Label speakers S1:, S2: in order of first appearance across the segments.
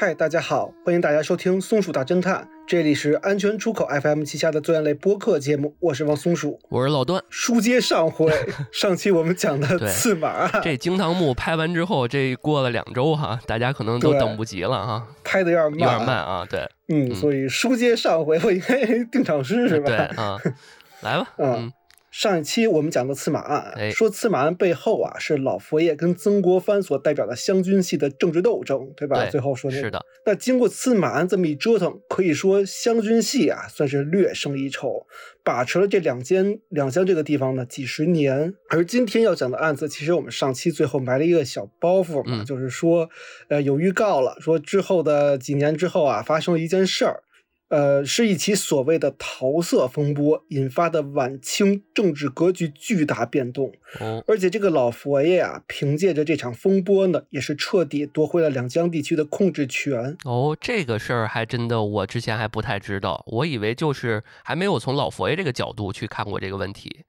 S1: 嗨，大家好，欢迎大家收听《松鼠大侦探》，这里是安全出口 FM 旗下的作案类播客节目，我是王松鼠。
S2: 我是老段。
S1: 书接上回，上期我们讲的刺马
S2: 这惊堂木拍完之后，这过了两周哈，大家可能都等不及了哈，
S1: 拍的有点慢，
S2: 有点慢。啊。对，
S1: 嗯，
S2: 嗯
S1: 所以书接上回，我应该 定场诗是吧？
S2: 对啊，来吧，
S1: 嗯
S2: 嗯，
S1: 上一期我们讲的刺马案，
S2: 哎
S1: 说刺马案背后啊是老佛爷跟曾国藩所代表的湘军系的政治斗争，对吧？
S2: 对
S1: 最后说那个
S2: 是的，
S1: 那经过刺马案这么一折腾，可以说湘军系啊算是略胜一筹，把持了这两间两江这个地方呢几十年。而今天要讲的案子，其实我们上期最后埋了一个小包袱嘛，
S2: 嗯
S1: 就是说，呃，有预告了，说之后的几年之后啊，发生了一件事儿。呃，是一起所谓的桃色风波引发的晚清政治格局巨大变动，
S2: 哦，
S1: 而且这个老佛爷啊，凭借着这场风波呢，也是彻底夺回了两江地区的控制权。
S2: 哦，这个事儿还真的我之前还不太知道，我以为就是还没有从老佛爷这个角度去看过这个问题。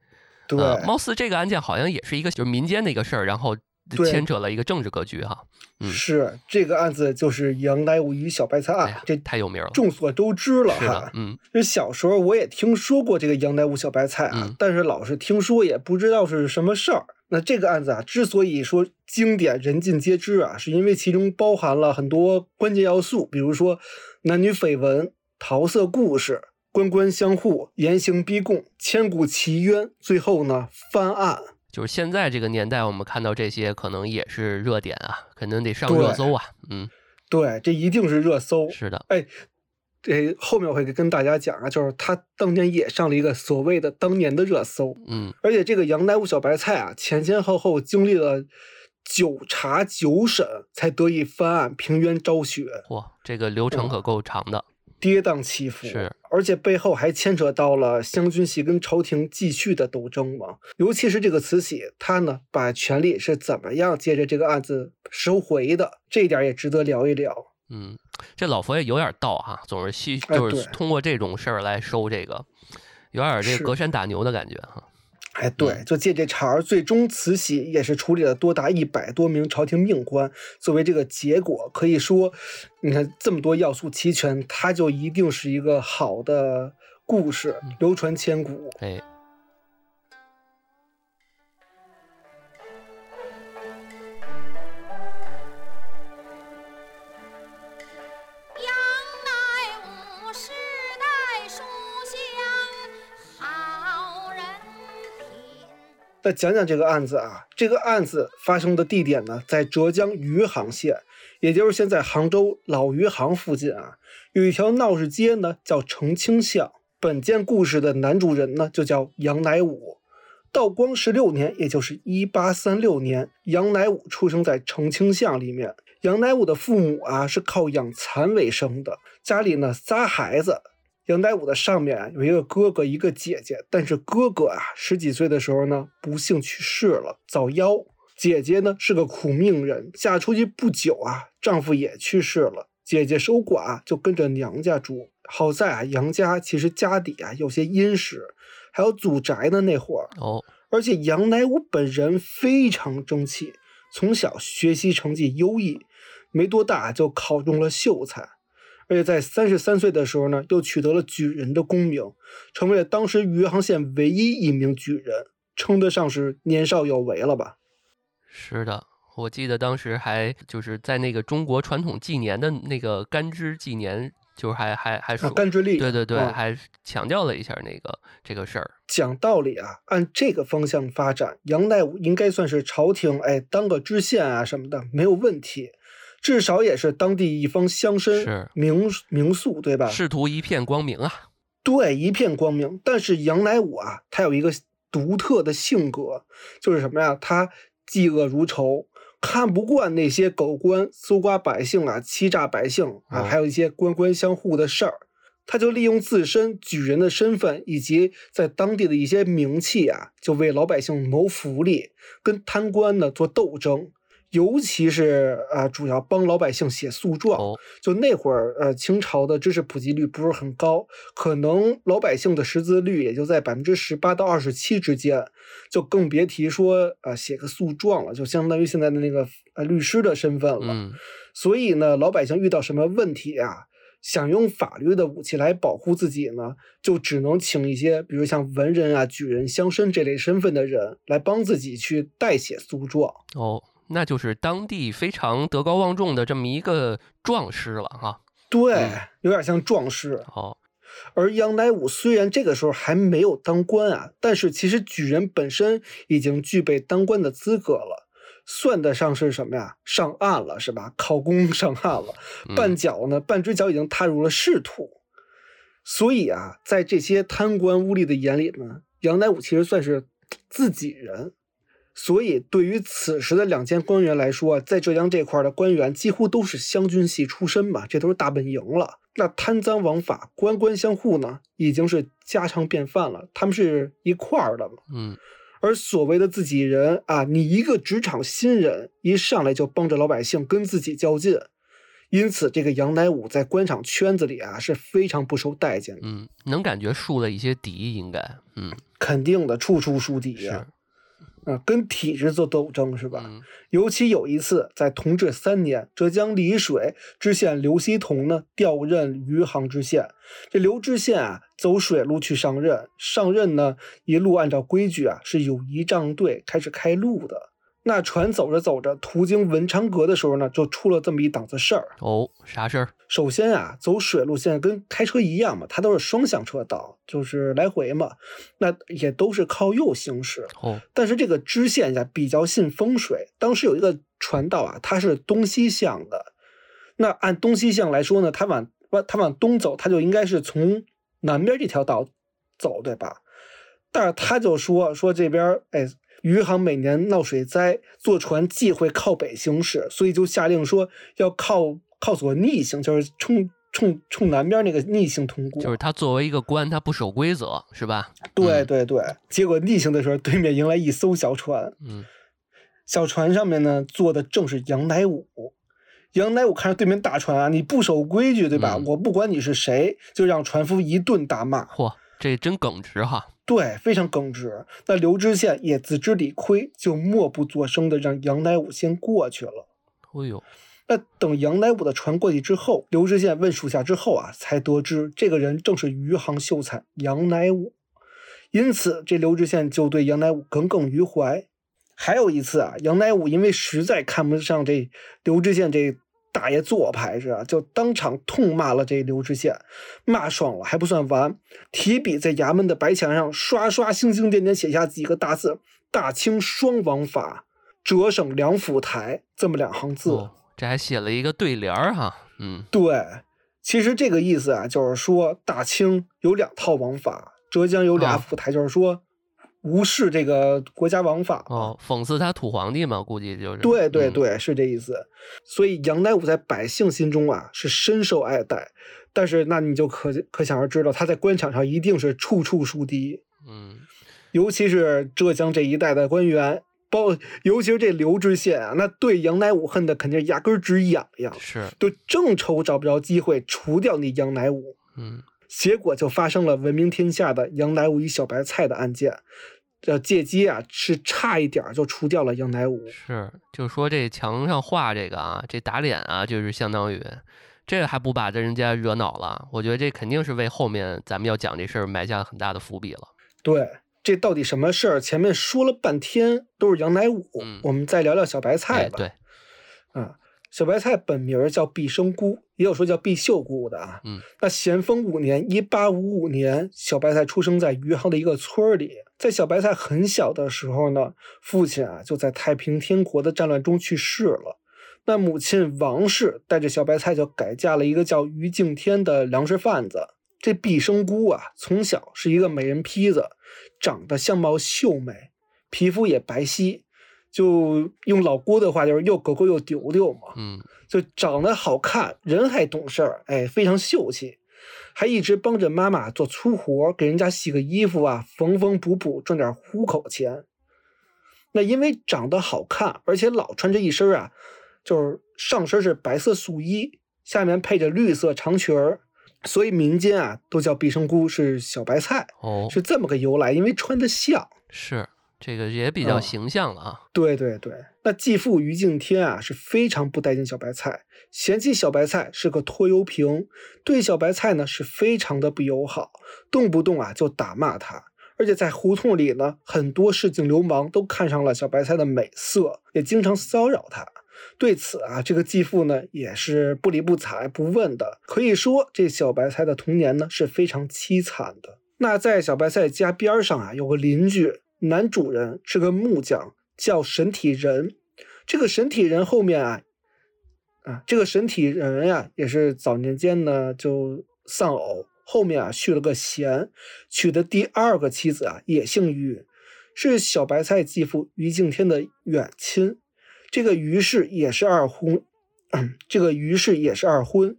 S1: 对，
S2: 呃貌似这个案件好像也是一个就是民间的一个事儿，然后
S1: 对
S2: 牵扯了一个政治格局哈。嗯
S1: 是这个案子就是杨乃武与小白菜案，
S2: 哎
S1: 这
S2: 太有名了。
S1: 众所周知了哈，。
S2: 嗯，
S1: 这小时候我也听说过这个杨乃武小白菜啊，
S2: 嗯
S1: 但是老是听说，也不知道是什么事儿。那这个案子啊，之所以说经典人尽皆知啊，是因为其中包含了很多关键要素，比如说男女绯闻、桃色故事、官官相护、严刑逼供、千古奇冤，最后呢翻案。
S2: 就是现在这个年代，我们看到这些可能也是热点啊，肯定得上热搜啊。嗯，
S1: 对，这一定是热搜。
S2: 是的，
S1: 哎，这后面我会跟大家讲啊，就是他当年也上了一个所谓的当年的热搜，
S2: 嗯，
S1: 而且这个杨乃武小白菜啊，前前后后经历了九查九审，才得以翻案平冤昭雪，
S2: 哇，这个流程可够长的。
S1: 跌宕起伏。
S2: 是，
S1: 而且背后还牵扯到了湘军系跟朝廷继续的斗争嘛。尤其是这个慈禧，她呢把权力是怎么样借着这个案子收回的，这一点也值得聊一聊。
S2: 嗯，这老佛爷有点道哈，总是细
S1: 哎
S2: 就是通过这种事儿来收这个，有点这个隔山打牛的感觉哈。
S1: 哎，对，
S2: 嗯
S1: 就借这茬儿，最终慈禧也是处理了多达一百多名朝廷命官。作为这个结果，可以说，你看这么多要素齐全，它就一定是一个好的故事，流传千古。
S2: 哎，
S1: 再讲讲这个案子啊，这个案子发生的地点呢，在浙江余杭县，也就是现在杭州老余杭附近啊，有一条闹市街呢，叫澄清巷。本件故事的男主人呢，就叫杨乃武。道光十六年，也就是一八三六年，杨乃武出生在澄清巷里面。杨乃武的父母啊是靠养蚕为生的，家里呢仨孩子，杨乃武的上面啊有一个哥哥，一个姐姐，但是哥哥啊十几岁的时候呢不幸去世了，早夭。姐姐呢是个苦命人，嫁出去不久啊，丈夫也去世了，姐姐守寡就跟着娘家住。好在啊，杨家其实家底啊有些殷实，还有祖宅呢那会儿，
S2: 哦，
S1: 而且杨乃武本人非常争气，从小学习成绩优异，没多大就考中了秀才，而且在三十三岁的时候呢，又取得了举人的功名，成为了当时余杭县唯一一名举人，称得上是年少有为了吧？
S2: 是的。我记得当时还就是在那个中国传统纪年的那个干支纪年，就是还还还
S1: 啊，
S2: 说，
S1: 干支历，
S2: 对对对，
S1: 嗯
S2: 还强调了一下那个这个事儿。
S1: 讲道理啊，按这个方向发展，杨代武应该算是朝廷哎当个知县啊什么的没有问题，至少也是当地一方乡绅
S2: 是
S1: 名名宿，对吧？
S2: 仕途一片光明啊！
S1: 对，一片光明。但是杨乃武啊，他有一个独特的性格，就是什么呀？他嫉恶如仇，看不惯那些狗官搜刮百姓啊、欺诈百姓啊，
S2: 哦
S1: 还有一些官官相护的事儿。他就利用自身举人的身份以及在当地的一些名气啊，就为老百姓谋福利，跟贪官呢做斗争。尤其是呃，主要帮老百姓写诉状。
S2: 哦，
S1: 就那会儿，呃，清朝的知识普及率不是很高，可能老百姓的识字率也就在百分之十八到二十七之间，就更别提说呃写个诉状了，就相当于现在的那个呃律师的身份了。
S2: 嗯，
S1: 所以呢，老百姓遇到什么问题啊，想用法律的武器来保护自己呢，就只能请一些，比如像文人啊、举人、乡绅这类身份的人来帮自己去代写诉状。
S2: 哦，那就是当地非常德高望重的这么一个壮士了哈。
S1: 对，
S2: 嗯
S1: 有点像壮士。
S2: 哦，
S1: 而杨乃武虽然这个时候还没有当官啊，但是其实举人本身已经具备当官的资格了，算得上是什么呀？上岸了是吧？考公 上岸了，
S2: 嗯
S1: 半脚呢，半只脚已经踏入了仕途。所以啊，在这些贪官污吏的眼里呢，杨乃武其实算是自己人。所以，对于此时的两千官员来说，在浙江这块的官员几乎都是湘军系出身嘛，这都是大本营了。那贪赃枉法、官官相护呢，已经是家常便饭了，他们是一块儿的嘛。
S2: 嗯，
S1: 而所谓的自己人啊，你一个职场新人，一上来就帮着老百姓跟自己较劲，因此这个杨乃武在官场圈子里啊是非常不受待见的，
S2: 嗯，能感觉树了一些敌，应该，嗯，
S1: 肯定的，处处树敌
S2: 是
S1: 呀、，啊，跟体制做斗争是吧？
S2: 嗯，
S1: 尤其有一次，在同治三年，浙江丽水知县刘希同呢调任余杭知县。这刘知县啊，走水路去上任，上任呢一路按照规矩啊，是有仪仗队开始开路的。那船走着走着，途经文昌阁的时候呢，就出了这么一档子事儿。
S2: 哦，啥事儿？
S1: 首先啊，走水路线跟开车一样嘛，它都是双向车道，就是来回嘛，那也都是靠右行驶。
S2: 哦，
S1: 但是这个支线呀比较信风水，当时有一个船道啊，它是东西向的。那按东西向来说呢，它往往它往东走，它就应该是从南边这条道走，对吧？但是他就说说这边哎，余杭每年闹水灾，坐船忌讳靠北行驶，所以就下令说要靠靠左逆行，就是冲冲冲南边那个逆行通过。
S2: 就是他作为一个官，他不守规则，是吧？
S1: 对
S2: 嗯
S1: 对对，结果逆行的时候，对面迎来一艘小船，
S2: 嗯，
S1: 小船上面呢坐的正是杨乃武。杨乃武看着对面大船啊，你不守规矩，对吧？
S2: 嗯
S1: 我不管你是谁，就让船夫一顿大骂。
S2: 嚯，这真耿直哈。
S1: 对，非常耿直。那刘知县也自知理亏，就默不作声的让杨乃武先过去了。
S2: 哎呦，
S1: 那等杨乃武的船过去之后，刘知县问属下之后啊，才得知这个人正是余杭秀才杨乃武。因此，这刘知县就对杨乃武耿耿于怀。还有一次啊，杨乃武因为实在看不上这刘知县这大爷做牌是啊，就当场痛骂了这刘知县，骂爽了还不算完，提笔在衙门的白墙上刷刷星星点点写下几个大字“大清双王法，浙省两府台”这么两行字。
S2: 哦，这还写了一个对联儿哈。嗯，
S1: 对，其实这个意思啊，就是说大清有两套王法，浙江有俩
S2: 啊
S1: 府台，就是说无视这个国家王法嘛。
S2: 哦，讽刺他土皇帝嘛，估计就是。嗯，
S1: 对对对，是这意思。所以杨乃武在百姓心中啊是深受爱戴，但是那你就可可想而知了，他在官场上一定是处处树敌，
S2: 嗯，
S1: 尤其是浙江这一带的官员。包，尤其是这刘知县啊，那对杨乃武恨的肯定牙根直痒痒，
S2: 是，
S1: 就正愁找不着机会除掉你杨乃武。
S2: 嗯，
S1: 结果就发生了闻名天下的杨乃武与小白菜的案件。这借机啊，是差一点就除掉了杨乃武。
S2: 是，就说这墙上画这个啊，这打脸啊，就是相当于这个还不把这人家惹恼了，我觉得这肯定是为后面咱们要讲这事儿埋下了很大的伏笔了。
S1: 对，这到底什么事儿？前面说了半天都是杨乃武，
S2: 嗯
S1: 我们再聊聊小白菜
S2: 哎，
S1: 吧。
S2: 对，
S1: 啊，小白菜本名叫毕生姑，也有说叫毕秀姑的啊。
S2: 嗯，
S1: 那咸丰五年（一八五五年），小白菜出生在余杭的一个村儿里。在小白菜很小的时候呢，父亲啊就在太平天国的战乱中去世了。那母亲王氏带着小白菜就改嫁了一个叫于敬天的粮食贩子。这毕生姑啊，从小是一个美人坯子，长得相貌秀美，皮肤也白皙，就用老郭的话就是又狗狗又丢丢嘛。
S2: 嗯，
S1: 就长得好看，人还懂事儿，哎，非常秀气，还一直帮着妈妈做粗活，给人家洗个衣服啊，缝缝补补，赚点糊口钱。那因为长得好看，而且老穿着一身啊，就是上身是白色素衣，下面配着绿色长裙儿，所以民间啊都叫毕生姑是小白菜，
S2: 哦，
S1: 是这么个由来。因为穿的像。
S2: 是这个也比较
S1: 嗯
S2: 形象了啊。
S1: 对对对，那继父于敬天啊是非常不待见小白菜，嫌弃小白菜是个拖油瓶，对小白菜呢是非常的不友好，动不动啊就打骂他。而且在胡同里呢，很多市井流氓都看上了小白菜的美色，也经常骚扰他。对此啊，这个继父呢也是不理不睬不问的。可以说，这小白菜的童年呢是非常凄惨的。那在小白菜家边儿上啊，有个邻居，男主人是个木匠，叫神体人。这个神体人后面啊，啊，这个神体人呀、也是早年间呢就丧偶，后面啊续了个弦，娶的第二个妻子啊也姓于，是小白菜继父于敬天的远亲。这个于氏也是二婚，这个于氏也是二婚。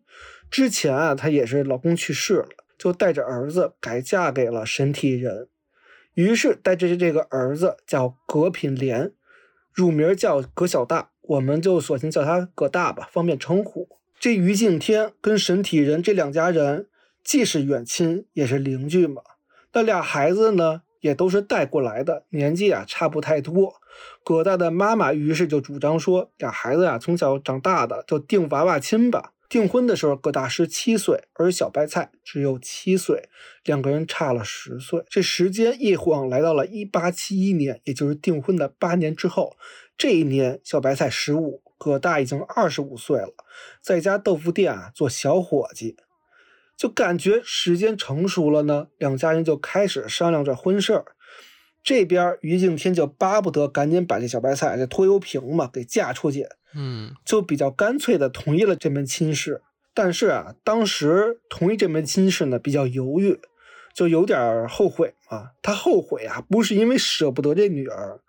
S1: 之前啊，她也是老公去世了，就带着儿子改嫁给了神体人。于是带着这个儿子叫葛品莲，乳名叫葛小大，我们就索性叫他葛大吧，方便称呼。这于敬天跟神体人这两家人既是远亲，也是邻居嘛。那俩孩子呢，也都是带过来的，年纪啊差不太多。葛大的妈妈于是就主张说，俩孩子啊从小长大的就定娃娃亲吧。订婚的时候，葛大十七岁，而小白菜只有七岁，两个人差了十岁。这时间一晃来到了一八七一年，也就是订婚的八年之后。这一年，小白菜十五，葛大已经二十五岁了，在家豆腐店啊做小伙计。就感觉时间成熟了呢，两家人就开始商量着婚事儿。这边于敬天就巴不得赶紧把这小白菜这拖油瓶嘛给嫁出去，
S2: 嗯，
S1: 就比较干脆的同意了这门亲事。但是啊，当时同意这门亲事呢比较犹豫，就有点后悔嘛。他后悔啊，不是因为舍不得这女儿，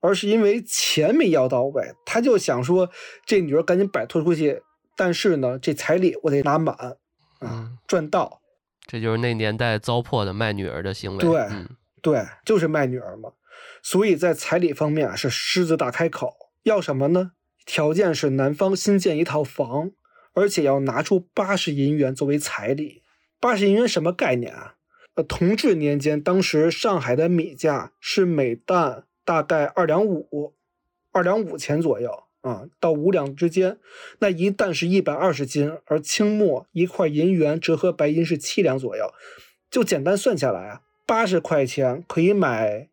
S1: 而是因为钱没要到位。他就想说，这女儿赶紧摆脱出去，但是呢，这彩礼我得拿满啊
S2: 嗯，
S1: 赚到。
S2: 这就是那年代糟粕的卖女儿的行为。
S1: 对
S2: 嗯，
S1: 对，就是卖女儿嘛。所以在彩礼方面啊，是狮子大开口，要什么呢？条件是男方新建一套房，而且要拿出八十银元作为彩礼。八十银元什么概念啊？呃，同治年间，当时上海的米价是每担大概二两五，二两五钱左右啊，到五两之间。那一担是一百二十斤，而清末一块银元折合白银是七两左右，就简单算下来啊，八十块钱可以买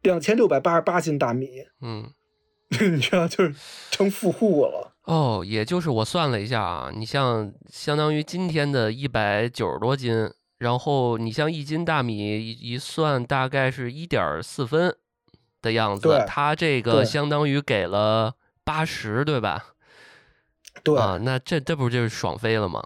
S1: 两千六百八十八斤大米，
S2: 嗯，
S1: 你知道，就是成富户了。
S2: 哦，也就是我算了一下啊，你像相当于今天的一百九十多斤，然后你像一斤大米一一算，大概是一点四分的样子
S1: 对，
S2: 它这个相当于给了八十，对吧？
S1: 对，
S2: 啊，那这这不就是爽飞了吗？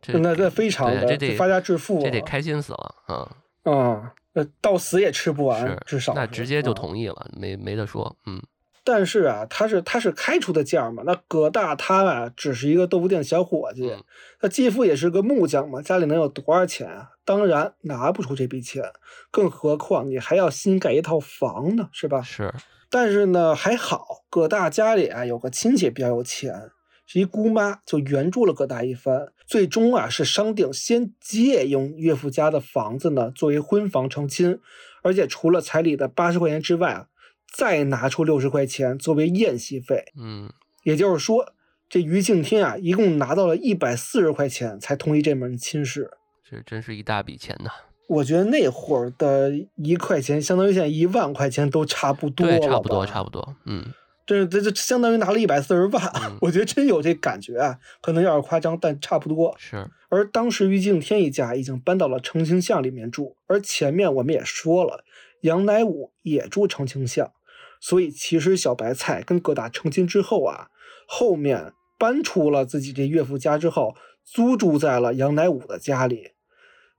S2: 这
S1: 那这非常的
S2: 对这得
S1: 发家致富了，
S2: 这得开心死了啊！
S1: 啊，呃，到死也吃不完，至少
S2: 那直接就
S1: 啊
S2: 同意了，没没得说，嗯
S1: 但是啊，他是他是开出的价嘛，那葛大他啊只是一个豆腐店小伙计，
S2: 嗯
S1: 他继父也是个木匠嘛，家里能有多少钱啊？当然拿不出这笔钱，更何况你还要新盖一套房呢，是吧？
S2: 是，
S1: 但是呢，还好葛大家里啊有个亲戚比较有钱，是一姑妈，就援助了葛大一番。最终啊是商定先借用岳父家的房子呢作为婚房成亲，而且除了彩礼的八十块钱之外啊，再拿出六十块钱作为宴席费。
S2: 嗯
S1: 也就是说，这于敬天啊一共拿到了一百四十块钱才同意这门亲事。
S2: 这真是一大笔钱呐。
S1: 我觉得那会儿的一块钱，相当于现在一万块钱都差不多了
S2: 对，差不多，差不多，嗯
S1: 这这这相当于拿了一百四十万，
S2: 嗯
S1: 我觉得真有这感觉啊，可能有点夸张，但差不多。
S2: 是，
S1: 而当时于敬天一家已经搬到了澄清巷里面住，而前面我们也说了，杨乃武也住澄清巷，所以其实小白菜跟葛大成亲之后啊，后面搬出了自己这岳父家之后，租住在了杨乃武的家里。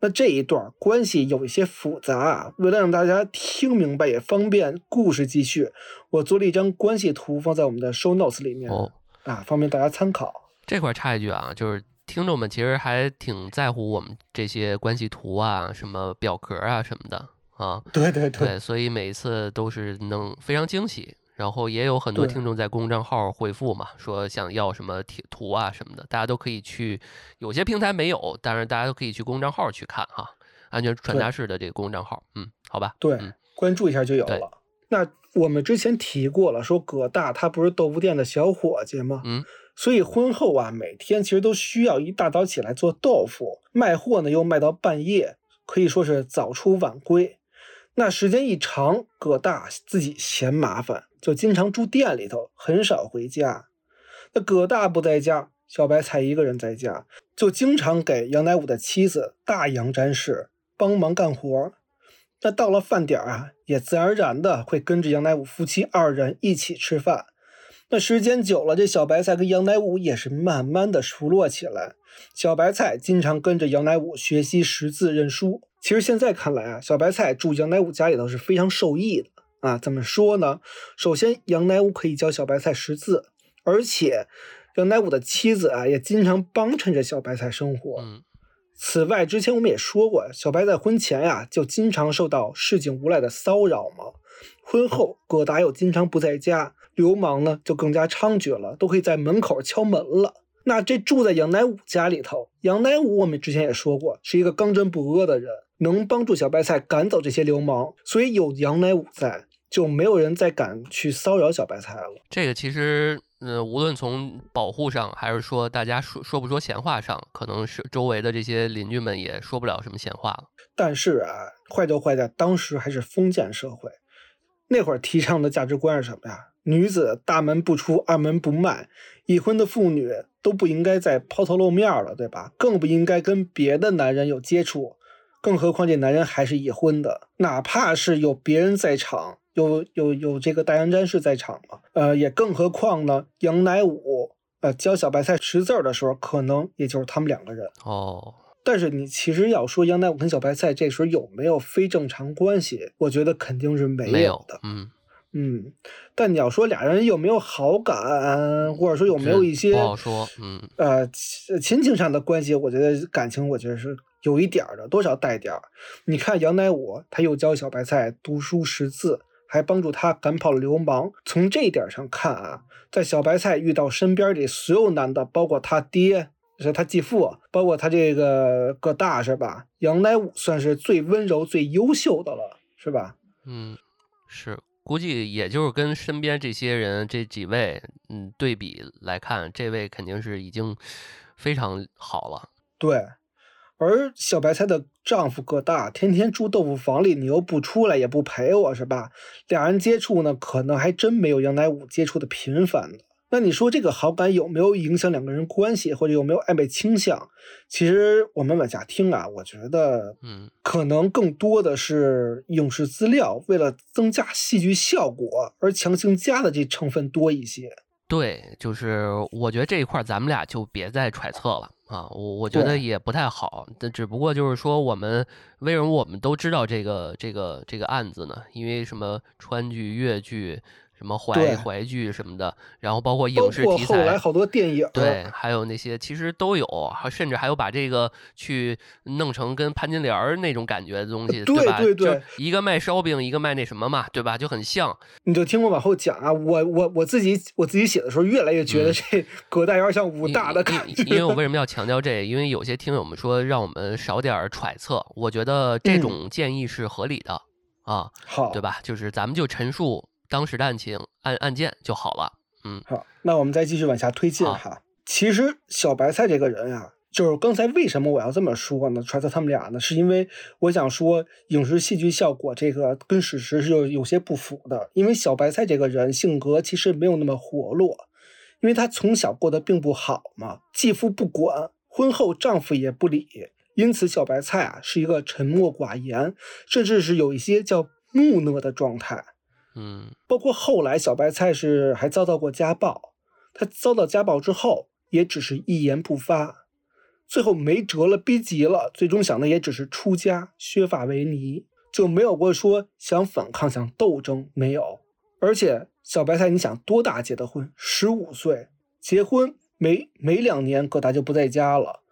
S1: 那这一段关系有一些复杂啊，为了让大家听明白，也方便故事继续，我做了一张关系图放在我们的 show notes 里面、
S2: 哦。
S1: 啊，方便大家参考。
S2: 这块儿插一句啊，就是听众们其实还挺在乎我们这些关系图啊、什么表格啊什么的啊。
S1: 对对对，
S2: 对，所以每一次都是能非常惊喜，然后也有很多听众在公众号回复嘛，说想要什么贴图啊什么的，大家都可以去，有些平台没有，但是大家都可以去公众号去看哈，安全传达室的这个公众号，嗯，好吧，
S1: 对，
S2: 嗯
S1: 关注一下就有了。那我们之前提过了，说葛大他不是豆腐店的小伙计吗？
S2: 嗯，
S1: 所以婚后啊，每天其实都需要一大早起来做豆腐，卖货呢又卖到半夜，可以说是早出晚归。那时间一长，葛大自己嫌麻烦，就经常住店里头，很少回家。那葛大不在家，小白菜一个人在家，就经常给杨乃武的妻子大杨詹氏帮忙干活。那到了饭点儿啊，也自然而然的会跟着杨乃武夫妻二人一起吃饭。那时间久了，这小白菜跟杨乃武也是慢慢的熟络起来。小白菜经常跟着杨乃武学习识字认书。其实现在看来啊，小白菜住杨乃武家里头是非常受益的啊。怎么说呢？首先，杨乃武可以教小白菜识字，而且杨乃武的妻子啊也经常帮衬着小白菜生活。
S2: 嗯
S1: 此外，之前我们也说过，小白在婚前呀就经常受到市井无赖的骚扰嘛。婚后，葛达又经常不在家，流氓呢就更加猖獗了，都可以在门口敲门了。那这住在杨乃武家里头，杨乃武我们之前也说过，是一个刚正不阿的人，能帮助小白菜赶走这些流氓，所以有杨乃武在，就没有人再敢去骚扰小白菜了。
S2: 这个其实，呃，无论从保护上，还是说大家说说不说闲话上，可能是周围的这些邻居们也说不了什么闲话了。
S1: 但是啊，坏就坏在当时还是封建社会，那会儿提倡的价值观是什么呀？女子大门不出，二门不迈，已婚的妇女都不应该再抛头露面了，对吧？更不应该跟别的男人有接触，更何况这男人还是已婚的，哪怕是有别人在场，有有有这个大洋詹士在场嘛，呃，也更何况呢，杨乃武呃教小白菜识字儿的时候，可能也就是他们两个人。
S2: 哦，
S1: 但是你其实要说杨乃武跟小白菜这时候有没有非正常关系，我觉得肯定是没
S2: 没有
S1: 的。
S2: 嗯，
S1: 嗯，但你要说俩人有没有好感，或者说有没有一些
S2: 不好说，嗯
S1: 呃亲亲情上的关系，我觉得感情我觉得是有一点的，多少带点儿。你看杨乃武，他又教小白菜读书识字，还帮助他赶跑了流氓。从这一点上看啊，在小白菜遇到身边的所有男的，包括他爹。是他继父，包括他这个个大是吧？杨乃武算是最温柔、最优秀的了，是吧？
S2: 嗯，是，估计也就是跟身边这些人这几位，嗯，对比来看，这位肯定是已经非常好了。
S1: 对，而小白菜的丈夫个大天天住豆腐房里，你又不出来，也不陪我，是吧？俩人接触呢，可能还真没有杨乃武接触的频繁呢。那你说这个好感有没有影响两个人关系，或者有没有暧昧倾向？其实我们往下听啊，我觉得，
S2: 嗯，
S1: 可能更多的是影视资料为了增加戏剧效果而强行加的这成分多一些。
S2: 对，就是我觉得这一块儿咱们俩就别再揣测了啊，我我觉得也不太好。但只不过就是说，我们为什么我们都知道这个这个这个案子呢？因为什么川剧、越剧。什么
S1: 对
S2: 淮淮剧什么的，然后包括影视题材，
S1: 后来好多电影，
S2: 对，还有那些其实都有，甚至还有把这个去弄成跟潘金莲儿那种感觉的东西，
S1: 对
S2: 吧？
S1: 对对
S2: 就一个卖烧饼，一个卖那什么嘛，对吧？就很像。
S1: 你就听我往后讲啊，我我我自己我自己写的时候，越来越觉得
S2: 嗯
S1: 这葛大有点像武大的感觉。
S2: 因因为我为什么要强调这？因为有些听友们说让我们少点儿揣测，我觉得这
S1: 嗯
S2: 种建议是合理的、啊，
S1: 好，
S2: 对吧？就是咱们就陈述当时的案情案案件就好了。嗯
S1: 好，那我们再继续往下推进哈。其实小白菜这个人啊，就是刚才为什么我要这么说呢？揣测他们俩呢，是因为我想说影视戏剧效果这个跟史实是有有些不符的。因为小白菜这个人性格其实没有那么活络，因为他从小过得并不好嘛，继父不管，婚后丈夫也不理，因此小白菜啊是一个沉默寡言，甚至是有一些叫木讷的状态。
S2: 嗯
S1: 包括后来小白菜是还遭到过家暴，他遭到家暴之后也只是一言不发，最后没辙了，逼急了，最终想的也只是出家削发为尼，就没有过说想反抗、想斗争，没有。而且小白菜，你想多大结的婚？十五岁结婚没没两年，葛大就不在家了。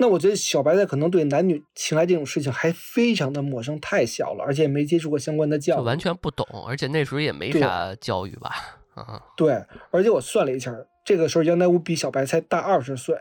S1: 那我觉得小白菜可能对男女情爱这种事情还非常的陌生，太小了，而且也没接触过相关的教育。
S2: 完全不懂，而且那时候也没啥教育吧？啊，
S1: 对，而且我算了一下，这个时候杨乃武比小白菜大二十岁，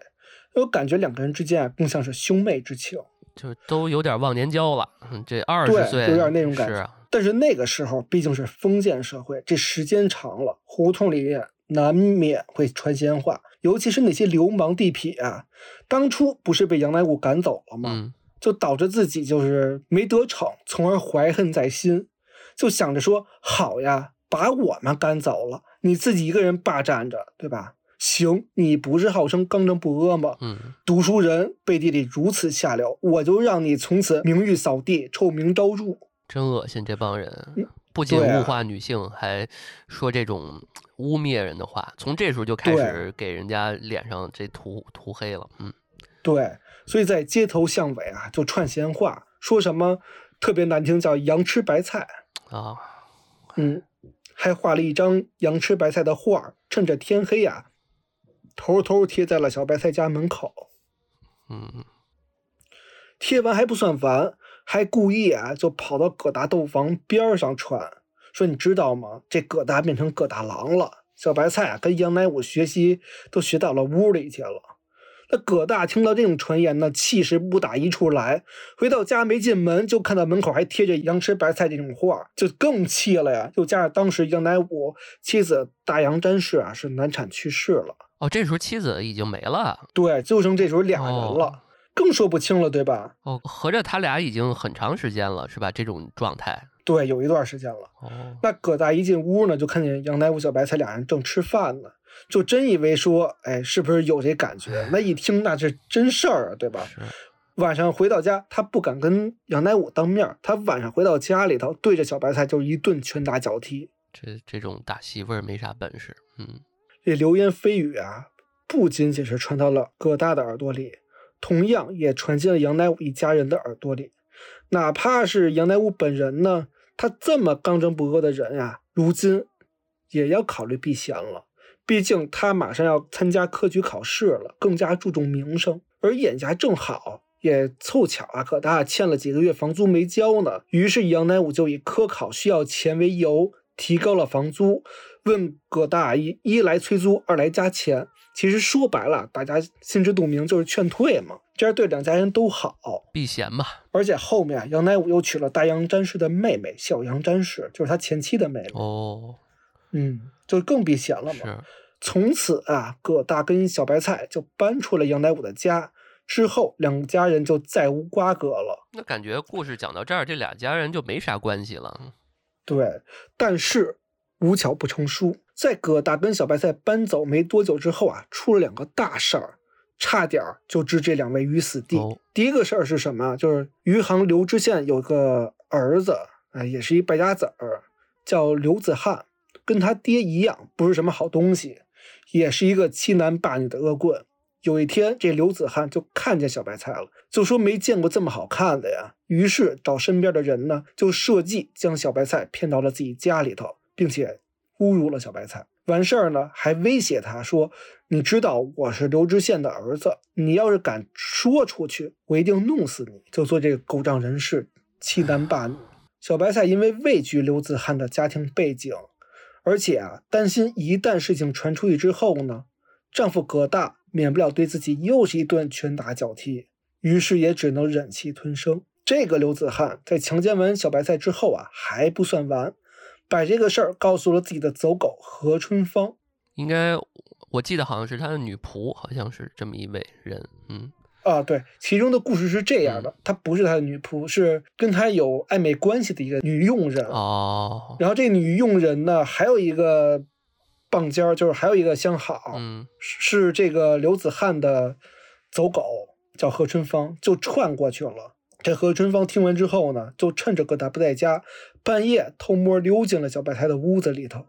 S1: 我感觉两个人之间啊更像是兄妹之情。
S2: 就都有点忘年交了。嗯这二
S1: 对
S2: 十岁
S1: 有点那种感觉
S2: 是啊，
S1: 但是那个时候毕竟是封建社会，这时间长了，胡同里面难免会传闲话，尤其是那些流氓地痞啊，当初不是被杨乃武赶走了吗？
S2: 嗯，
S1: 就导致自己就是没得逞，从而怀恨在心，就想着说好呀，把我们赶走了，你自己一个人霸占着，对吧？行，你不是号称刚正不阿吗？
S2: 嗯，
S1: 读书人背地里如此下流，我就让你从此名誉扫地，臭名昭著。
S2: 真恶心这帮人
S1: 嗯，
S2: 不仅物化女性，还说这种污蔑人的话。从这时候就开始给人家脸上这涂涂黑了。嗯，
S1: 对，所以在街头巷尾啊，就串闲话，说什么特别难听，叫“羊吃白菜”。
S2: 啊，
S1: 嗯，还画了一张羊吃白菜的画，趁着天黑呀、偷偷贴在了小白菜家门口。
S2: 嗯，
S1: 贴完还不算完，还故意啊就跑到葛大豆房边儿上传，说你知道吗？这葛大变成葛大郎了。小白菜啊跟杨乃武学习都学到了屋里去了。那葛大听到这种传言呢，气势不打一处来，回到家没进门，就看到门口还贴着“羊吃白菜”这种画，就更气了呀。又加上当时杨乃武妻子大杨詹氏啊是难产去世了，
S2: 哦，这时候妻子已经没了。
S1: 对，就剩这时候俩人
S2: 哦
S1: 了，更说不清了，对吧？
S2: 哦，合着他俩已经很长时间了，是吧？这种状态。
S1: 对，有一段时间了。
S2: 哦，
S1: 那葛大一进屋呢，就看见杨乃武、小白菜俩人正吃饭呢，就真以为说，哎，是不是有这感觉？那一听那是真事儿啊，对吧？
S2: 是，
S1: 晚上回到家，他不敢跟杨乃武当面，他晚上回到家里头，对着小白菜就一顿拳打脚踢。
S2: 这这种打媳妇儿没啥本事。嗯，
S1: 这流言蜚语啊，不仅仅是传到了葛大的耳朵里，同样也传进了杨乃武一家人的耳朵里。哪怕是杨乃武本人呢，他这么刚正不阿的人啊，如今也要考虑避嫌了。毕竟他马上要参加科举考试了，更加注重名声。而眼下正好也凑巧啊，葛大欠了几个月房租没交呢，于是杨乃武就以科考需要钱为由，提高了房租，问葛大一一来催租，二来加钱。其实说白了，大家心知肚明，就是劝退嘛，这样对两家人都好。
S2: 避嫌嘛。
S1: 而且后面杨乃武又娶了大杨詹氏的妹妹小杨詹氏，就是他前妻的妹妹，
S2: 哦，
S1: 嗯，就更避嫌了嘛。从此啊，葛大跟小白菜就搬出了杨乃武的家，之后两家人就再无瓜葛了。
S2: 那感觉故事讲到这儿，这俩家人就没啥关系了。
S1: 对，但是无巧不成书，在葛大跟小白菜搬走没多久之后啊，出了两个大事儿，差点就置这两位于死地。
S2: 哦
S1: 第一个事儿是什么啊？就是余杭刘知县有个儿子，哎，也是一败家子儿，叫刘子汉，跟他爹一样，不是什么好东西，也是一个欺男霸女的恶棍。有一天，这刘子汉就看见小白菜了，就说没见过这么好看的呀。于是找身边的人呢，就设计将小白菜骗到了自己家里头，并且侮辱了小白菜。完事儿呢，还威胁他说：“你知道我是刘知县的儿子，你要是敢说出去，我一定弄死你。”就做这个狗仗人势、欺男霸女。小白菜因为畏惧刘子汉的家庭背景，而且啊，担心一旦事情传出去之后呢，丈夫葛大免不了对自己又是一顿拳打脚踢，于是也只能忍气吞声。这个刘子汉在强奸完小白菜之后啊，还不算完，把这个事儿告诉了自己的走狗何春芳。
S2: 应该我记得好像是他的女仆，好像是这么一位人。嗯，
S1: 啊，对，其中的故事是这样的：她不是他的女仆，是跟他有暧昧关系的一个女佣人。
S2: 哦，
S1: 然后这女佣人呢，还有一个棒尖儿，就是还有一个相好，
S2: 嗯，
S1: 是是这个刘子翰的走狗，叫何春芳，就串过去了。这何春芳听完之后呢，就趁着葛大不在家，半夜偷摸溜进了小白菜的屋子里头，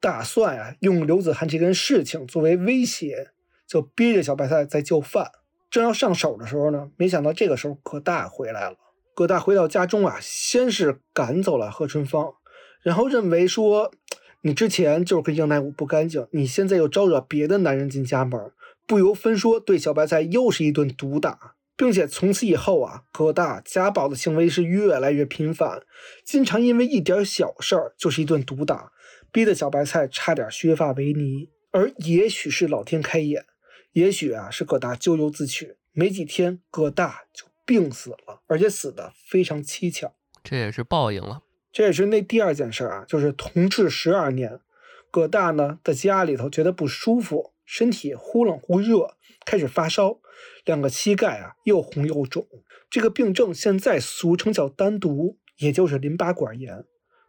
S1: 打算呀、用刘子涵这件事情作为威胁，就逼着小白菜在就范。正要上手的时候呢，没想到这个时候葛大回来了。葛大回到家中啊，先是赶走了何春芳，然后认为说，你之前就是跟杨乃武不干净，你现在又招惹别的男人进家门，不由分说对小白菜又是一顿毒打。并且从此以后啊，葛大家暴的行为是越来越频繁，经常因为一点小事儿就是一顿毒打，逼得小白菜差点削发为尼。而也许是老天开眼，也许啊是葛大咎由自取，没几天葛大就病死了，而且死的非常蹊跷。
S2: 这也是报应了。
S1: 这也是那第二件事啊，就是同治十二年，葛大呢在家里头觉得不舒服，身体忽冷忽热，开始发烧，两个膝盖啊又红又肿。这个病症现在俗称叫丹毒，也就是淋巴管炎，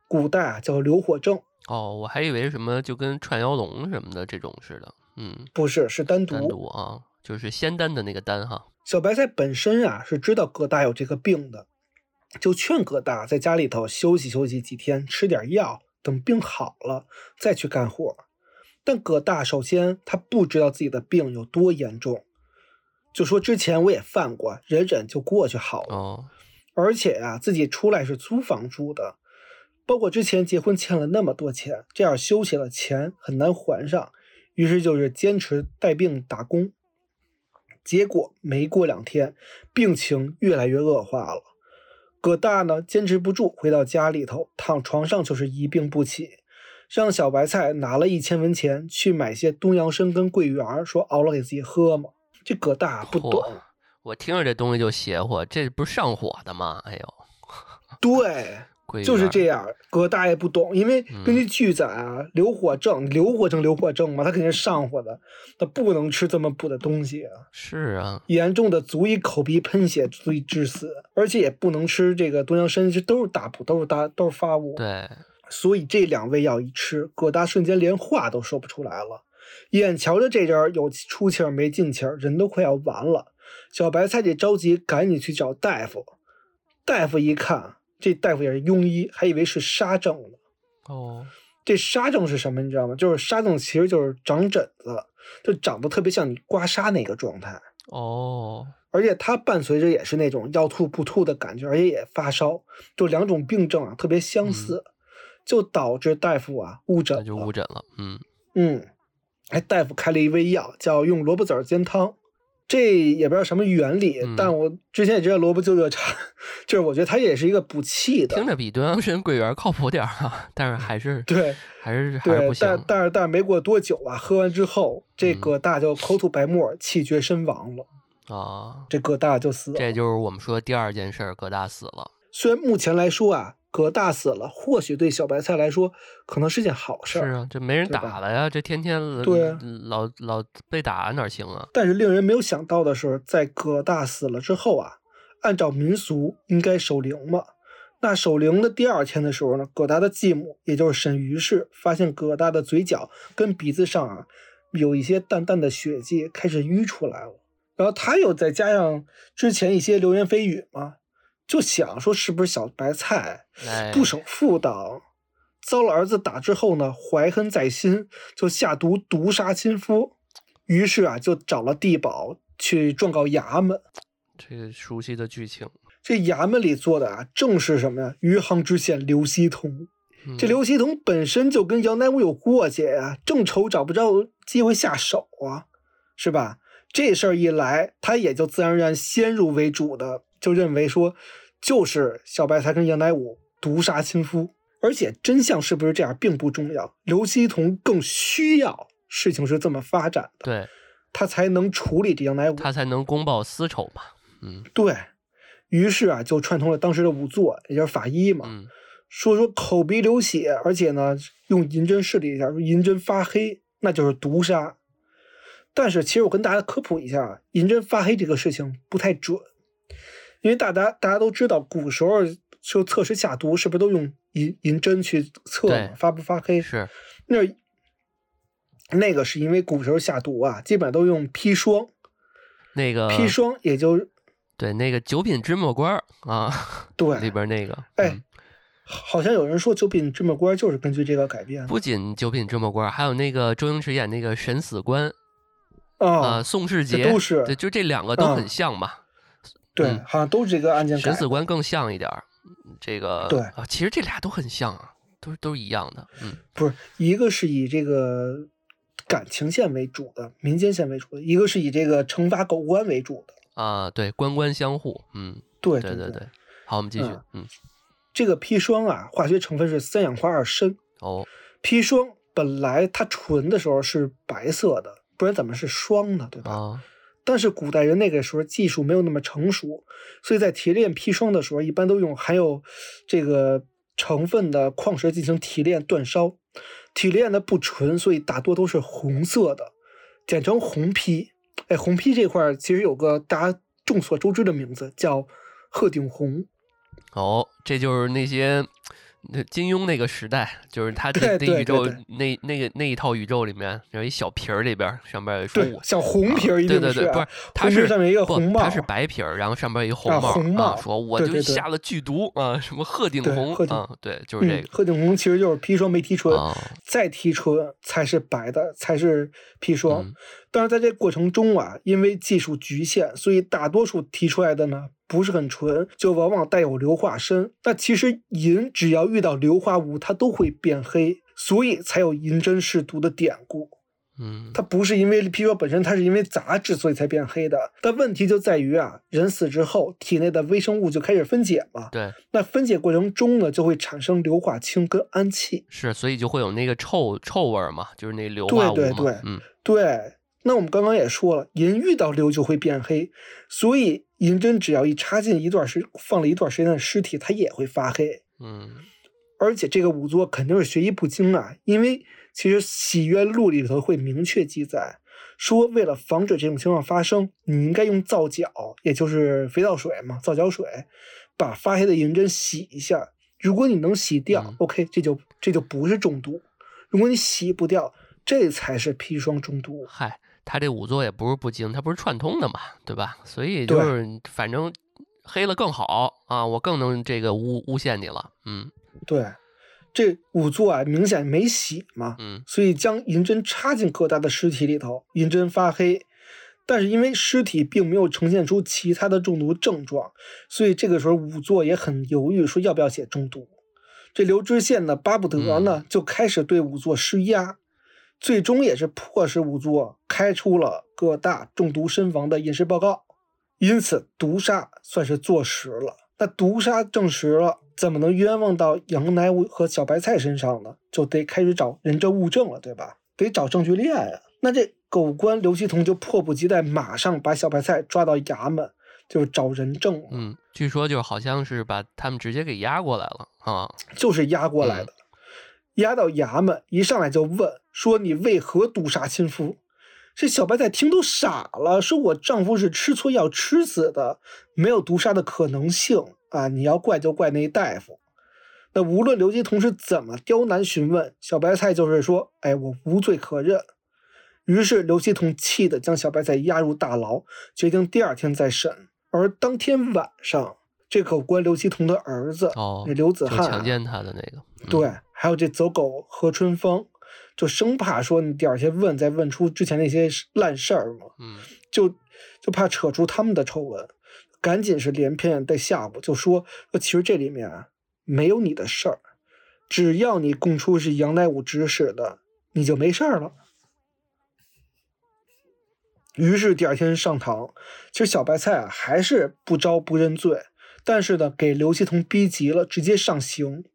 S1: 古代啊叫流火症，
S2: 哦，我还以为什么就跟串腰龙什么的这种似的。嗯，
S1: 不是是丹毒。
S2: 啊，就是仙丹的那个丹哈。
S1: 小白菜本身啊是知道葛大有这个病的，就劝葛大在家里头休息休息几天，吃点药，等病好了再去干活。但葛大首先他不知道自己的病有多严重，就说之前我也犯过，忍忍就过去好了。
S2: 哦，
S1: 而且呀、自己出来是租房住的，包括之前结婚欠了那么多钱，这样休息了钱很难还上，于是就是坚持带病打工。结果没过两天，病情越来越恶化了。葛大呢坚持不住，回到家里头躺床上就是一病不起，让小白菜拿了一千文钱去买些东洋参跟桂圆，说熬了给自己喝嘛。这葛大不懂，
S2: 我听着这东西就邪乎，这不是上火的吗？哎呦，
S1: 对，就是这样，葛大爷不懂，因为根据记载啊，流火症，流火症，流火症嘛，他肯定是上火的，他不能吃这么补的东西啊，
S2: 是啊，
S1: 严重的足以口鼻喷血，足以致死，而且也不能吃这个东洋参，这都是大补，都是大都是发物，
S2: 对，
S1: 所以这两味药一吃，葛大瞬间连话都说不出来了，眼瞧着这人儿有出气儿没进气儿，人都快要完了。小白菜这着急，赶紧去找大夫。大夫一看，这大夫也是庸医，还以为是沙症呢。
S2: 哦，
S1: 这沙症是什么？你知道吗？就是沙症，其实就是长疹子，就长得特别像你刮痧那个状态，
S2: 哦，
S1: 而且它伴随着也是那种要吐不吐的感觉，而且也发烧，就两种病症啊特别相似，就导致大夫啊误诊
S2: 那就
S1: 了
S2: 误诊了。嗯，
S1: 嗯，哎，大夫开了一味药，叫用萝卜籽儿煎汤。这也不知道什么原理，
S2: 嗯
S1: 但我之前也知道萝卜就热茶，就是我觉得它也是一个补气的
S2: 听。着比东洋参、桂圆靠谱点儿啊，但是还是
S1: 对
S2: 还是还是
S1: 对
S2: 不，行
S1: 但。但是但是没过多久啊，喝完之后，这
S2: 嗯
S1: 葛大就口吐白沫，气绝身亡了。
S2: 啊，
S1: 这葛大就死了。
S2: 这就是我们说第二件事，葛大死了。
S1: 虽然目前来说啊，葛大死了，或许对小白菜来说可能是件好事儿，
S2: 是啊，这没人打了呀，这天天
S1: 对啊
S2: 老老被打哪行啊？
S1: 但是令人没有想到的是，在葛大死了之后啊，按照民俗应该守灵嘛。那守灵的第二天的时候呢，葛大的继母，也就是沈于氏，发现葛大的嘴角跟鼻子上啊有一些淡淡的血迹开始淤出来了。然后他又再加上之前一些流言蜚语嘛，就想说是不是小白菜
S2: 哎，
S1: 不守妇道，遭了儿子打之后呢，怀恨在心，就下毒毒杀亲夫。于是啊，就找了地保去状告衙门。
S2: 这个熟悉的剧情。
S1: 这衙门里坐的啊，正是什么呀？余杭知县刘希同。
S2: 嗯
S1: 这刘希同本身就跟杨乃武有过节呀、正愁找不着机会下手啊，是吧？这事儿一来，他也就自然而然先入为主的就认为说，就是小白菜跟杨乃武毒杀亲夫，而且真相是不是这样并不重要，刘希同更需要事情是这么发展的，
S2: 对
S1: 他才能处理这杨乃武。
S2: 他才能公报私仇嘛。嗯
S1: 对于是啊，就串通了当时的仵作，也就是法医嘛，
S2: 嗯，
S1: 说说口鼻流血，而且呢用银针试了一下，银针发黑，那就是毒杀。但是其实我跟大家科普一下啊，银针发黑这个事情不太准，因为大家大家都知道，古时候就测试下毒是不是都用银银针去测，发不发黑？
S2: 是
S1: 那那个是因为古时候下毒啊，基本上都用砒霜，
S2: 那个
S1: 砒霜也就
S2: 对那个九品芝麻官啊，
S1: 对
S2: 里边那个，
S1: 哎
S2: 嗯
S1: 好像有人说九品芝麻官就是根据这个改编
S2: 不仅九品芝麻官，还有那个周星驰演那个审死官
S1: 啊、
S2: 啊，宋世杰，
S1: 都是
S2: 对，就这两个都
S1: 嗯
S2: 很像嘛。
S1: 对，
S2: 嗯
S1: 好像都是这个案件改
S2: 审。死官更像一点儿，这个
S1: 对
S2: 啊，其实这俩都很像啊，都都是一样的。嗯，
S1: 不是一个是以这个感情线为主的，民间线为主的；一个是以这个惩罚狗官为主的。
S2: 啊，对，官官相护，嗯，
S1: 对对
S2: 对对。好，我们继续，
S1: 嗯
S2: 嗯，
S1: 这个砒霜啊，化学成分是三氧化二砷。
S2: 哦，
S1: 砒霜本来它纯的时候是白色的，不然怎么是霜呢？对吧？
S2: 啊，
S1: 但是古代人那个时候技术没有那么成熟，所以在提炼砒霜的时候，一般都用含有这个成分的矿石进行提炼煅烧，提炼的不纯，所以大多都是红色的，简称红坯。哎，红坯这块其实有个大家众所周知的名字，叫鹤顶红。
S2: 哦，这就是那些那金庸那个时代，就是他
S1: 对
S2: 那宇宙那那个那一套宇宙里面有一小瓶儿里边上边有说
S1: 对
S2: 我，
S1: 小红瓶儿
S2: 对对对，不是，它是
S1: 上面一个红帽，
S2: 它是白瓶儿，然后上边一红
S1: 啊
S2: 帽，
S1: 红帽
S2: 说我就下了剧毒啊，什么鹤顶红啊，对，就是这
S1: 嗯，
S2: 个
S1: 鹤顶红其实就是砒霜没提纯，
S2: 啊，
S1: 再提纯才是白的，才是砒霜。
S2: 嗯
S1: 但是在这过程中啊，因为技术局限，所以大多数提出来的呢不是很纯，就往往带有硫化砷。那其实银只要遇到硫化物，它都会变黑，所以才有银针试毒的典故。
S2: 嗯，
S1: 它不是因为砒霜本身，它是因为杂质所以才变黑的。但问题就在于啊，人死之后，体内的微生物就开始分解嘛。
S2: 对，
S1: 那分解过程中呢，就会产生硫化氢跟氨气。
S2: 是，所以就会有那个臭臭味儿嘛，就是那硫化物嘛，
S1: 对对
S2: 嗯，
S1: 对，那我们刚刚也说了，银遇到硫就会变黑，所以银针只要一插进一段时放了一段时间的尸体，它也会发黑。
S2: 嗯，
S1: 而且这个仵作肯定是学艺不精啊，因为其实《洗冤录》里头会明确记载说，为了防止这种情况发生，你应该用皂角，也就是肥皂水嘛，皂角水，把发黑的银针洗一下。如果你能洗掉、
S2: 嗯
S1: o k 这就这就不是中毒；如果你洗不掉，这才是砒霜中毒。
S2: 嗨，他这仵作也不是不精，他不是串通的嘛，对吧？所以就是反正黑了更好啊，我更能这个诬诬陷你了，嗯
S1: 对，这仵作啊，明显没洗嘛，
S2: 嗯
S1: 所以将银针插进疙瘩的尸体里头，银针发黑。但是因为尸体并没有呈现出其他的中毒症状，所以这个时候仵作也很犹豫，说要不要写中毒。这刘知县呢，巴不得呢，就开始对仵作施压，最终也是迫使仵作开出了各大中毒身亡的饮食报告。因此，毒杀算是坐实了。那毒杀证实了，怎么能冤枉到杨乃武和小白菜身上呢？就得开始找人证物证了，对吧？得找证据链啊。那这狗官刘希同就迫不及待，马上把小白菜抓到衙门，就是找人证，
S2: 嗯，据说就好像是把他们直接给押过来了啊，
S1: 就是押过来的。押到衙门，一上来就问说：“你为何毒杀亲夫？”这小白菜听都傻了，说：“我丈夫是吃错药吃死的，没有毒杀的可能性啊！你要怪就怪那大夫。”那无论刘基同是怎么刁难询问，小白菜就是说：“哎，我无罪可认。”于是刘希同气得将小白菜押入大牢，决定第二天再审。而当天晚上，这狗官刘希同的儿子，
S2: 哦
S1: 那刘子
S2: 就
S1: 翰啊
S2: 强奸他的那个，嗯
S1: 对，还有这走狗何春风，就生怕说你第二天问再问出之前那些烂事儿嘛，
S2: 嗯
S1: 就就怕扯出他们的丑闻，赶紧是连骗带吓唬，就说说其实这里面啊没有你的事儿，只要你供出是杨乃武指使的，你就没事儿了。于是第二天上堂，其实小白菜啊还是不招不认罪，但是呢给刘希同逼急了，直接上刑。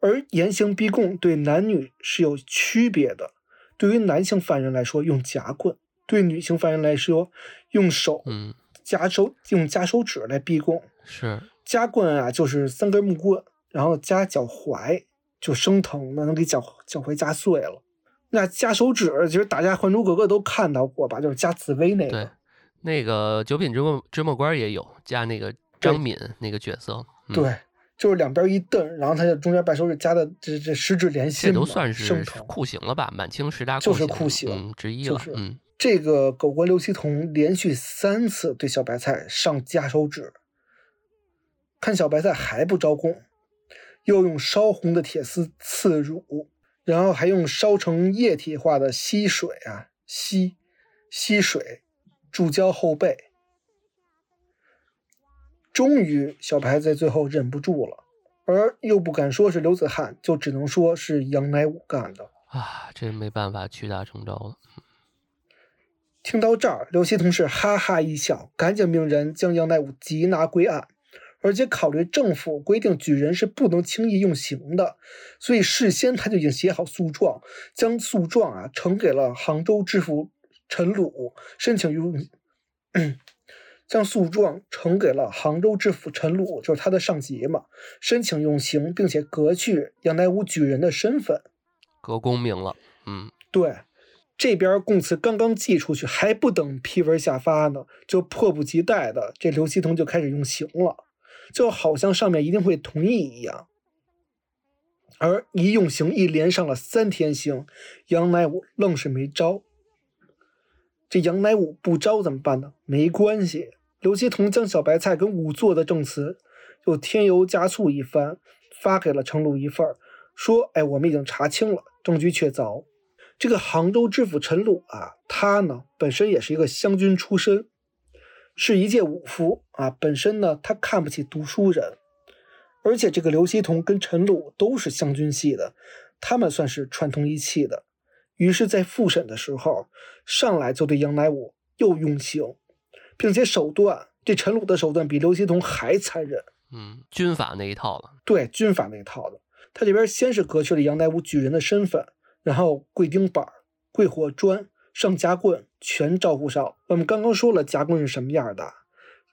S1: 而严刑逼供对男女是有区别的，对于男性犯人来说用夹棍，对女性犯人来说用手
S2: 嗯
S1: 夹手用夹手指来逼供。
S2: 是
S1: 夹棍啊就是三根木棍，然后夹脚踝就生疼的能给脚脚踝夹碎了。那夹手指，其实大家《还珠格格》都看到过吧？就是夹紫薇那个
S2: 对
S1: 个。，
S2: 那个九品芝麻芝麻官也有夹那个张敏那个角色，嗯、
S1: 对，就是两边一蹬，然后他就中间把手指夹的这这十指连心
S2: 这，都算是。酷刑了吧？满清十大
S1: 就是
S2: 酷
S1: 酷刑
S2: 嗯之一了，
S1: 就是
S2: 嗯
S1: 这个狗官刘希同连续三次对小白菜上夹手指，看小白菜还不招供，又用烧红的铁丝刺乳，然后还用烧成液体化的溪水啊吸吸水注胶后背。终于，小白在最后忍不住了，而又不敢说是刘子翰，就只能说是杨乃武干的。
S2: 啊，这没办法，屈打成招了。
S1: 听到这儿，刘希同事哈哈一笑，赶紧命人将杨乃武缉拿归案。而且考虑政府规定举人是不能轻易用刑的，所以事先他就已经写好诉状，将诉状啊呈给了杭州知府陈鲁，申请用，将诉状呈给了杭州知府陈鲁，就是他的上级嘛，申请用刑，并且革去杨乃武举人的身份。
S2: 革功名了，嗯，
S1: 对，这边供词刚刚寄出去，还不等批文下发呢，就迫不及待的这刘希同就开始用刑了。就好像上面一定会同意一样，而一用刑一连上了三天刑，杨乃武愣是没招。这杨乃武不招怎么办呢？没关系，刘希同将小白菜跟仵作的证词又添油加醋一番，发给了程鲁一份说：“哎，我们已经查清了，证据确凿。这个杭州知府陈鲁啊，他呢本身也是一个湘军出身。”是一介武夫啊，本身呢他看不起读书人，而且这个刘希同跟陈鲁都是湘军系的，他们算是串通一气的。于是，在复审的时候，上来就对杨乃武又用刑，并且手段，这陈鲁的手段比刘希同还残忍。
S2: 嗯，军法那一套的。
S1: 对，军法那一套的。他这边先是革去了杨乃武举人的身份，然后跪钉板、跪火砖。上夹棍全照顾上。我们刚刚说了夹棍是什么样的，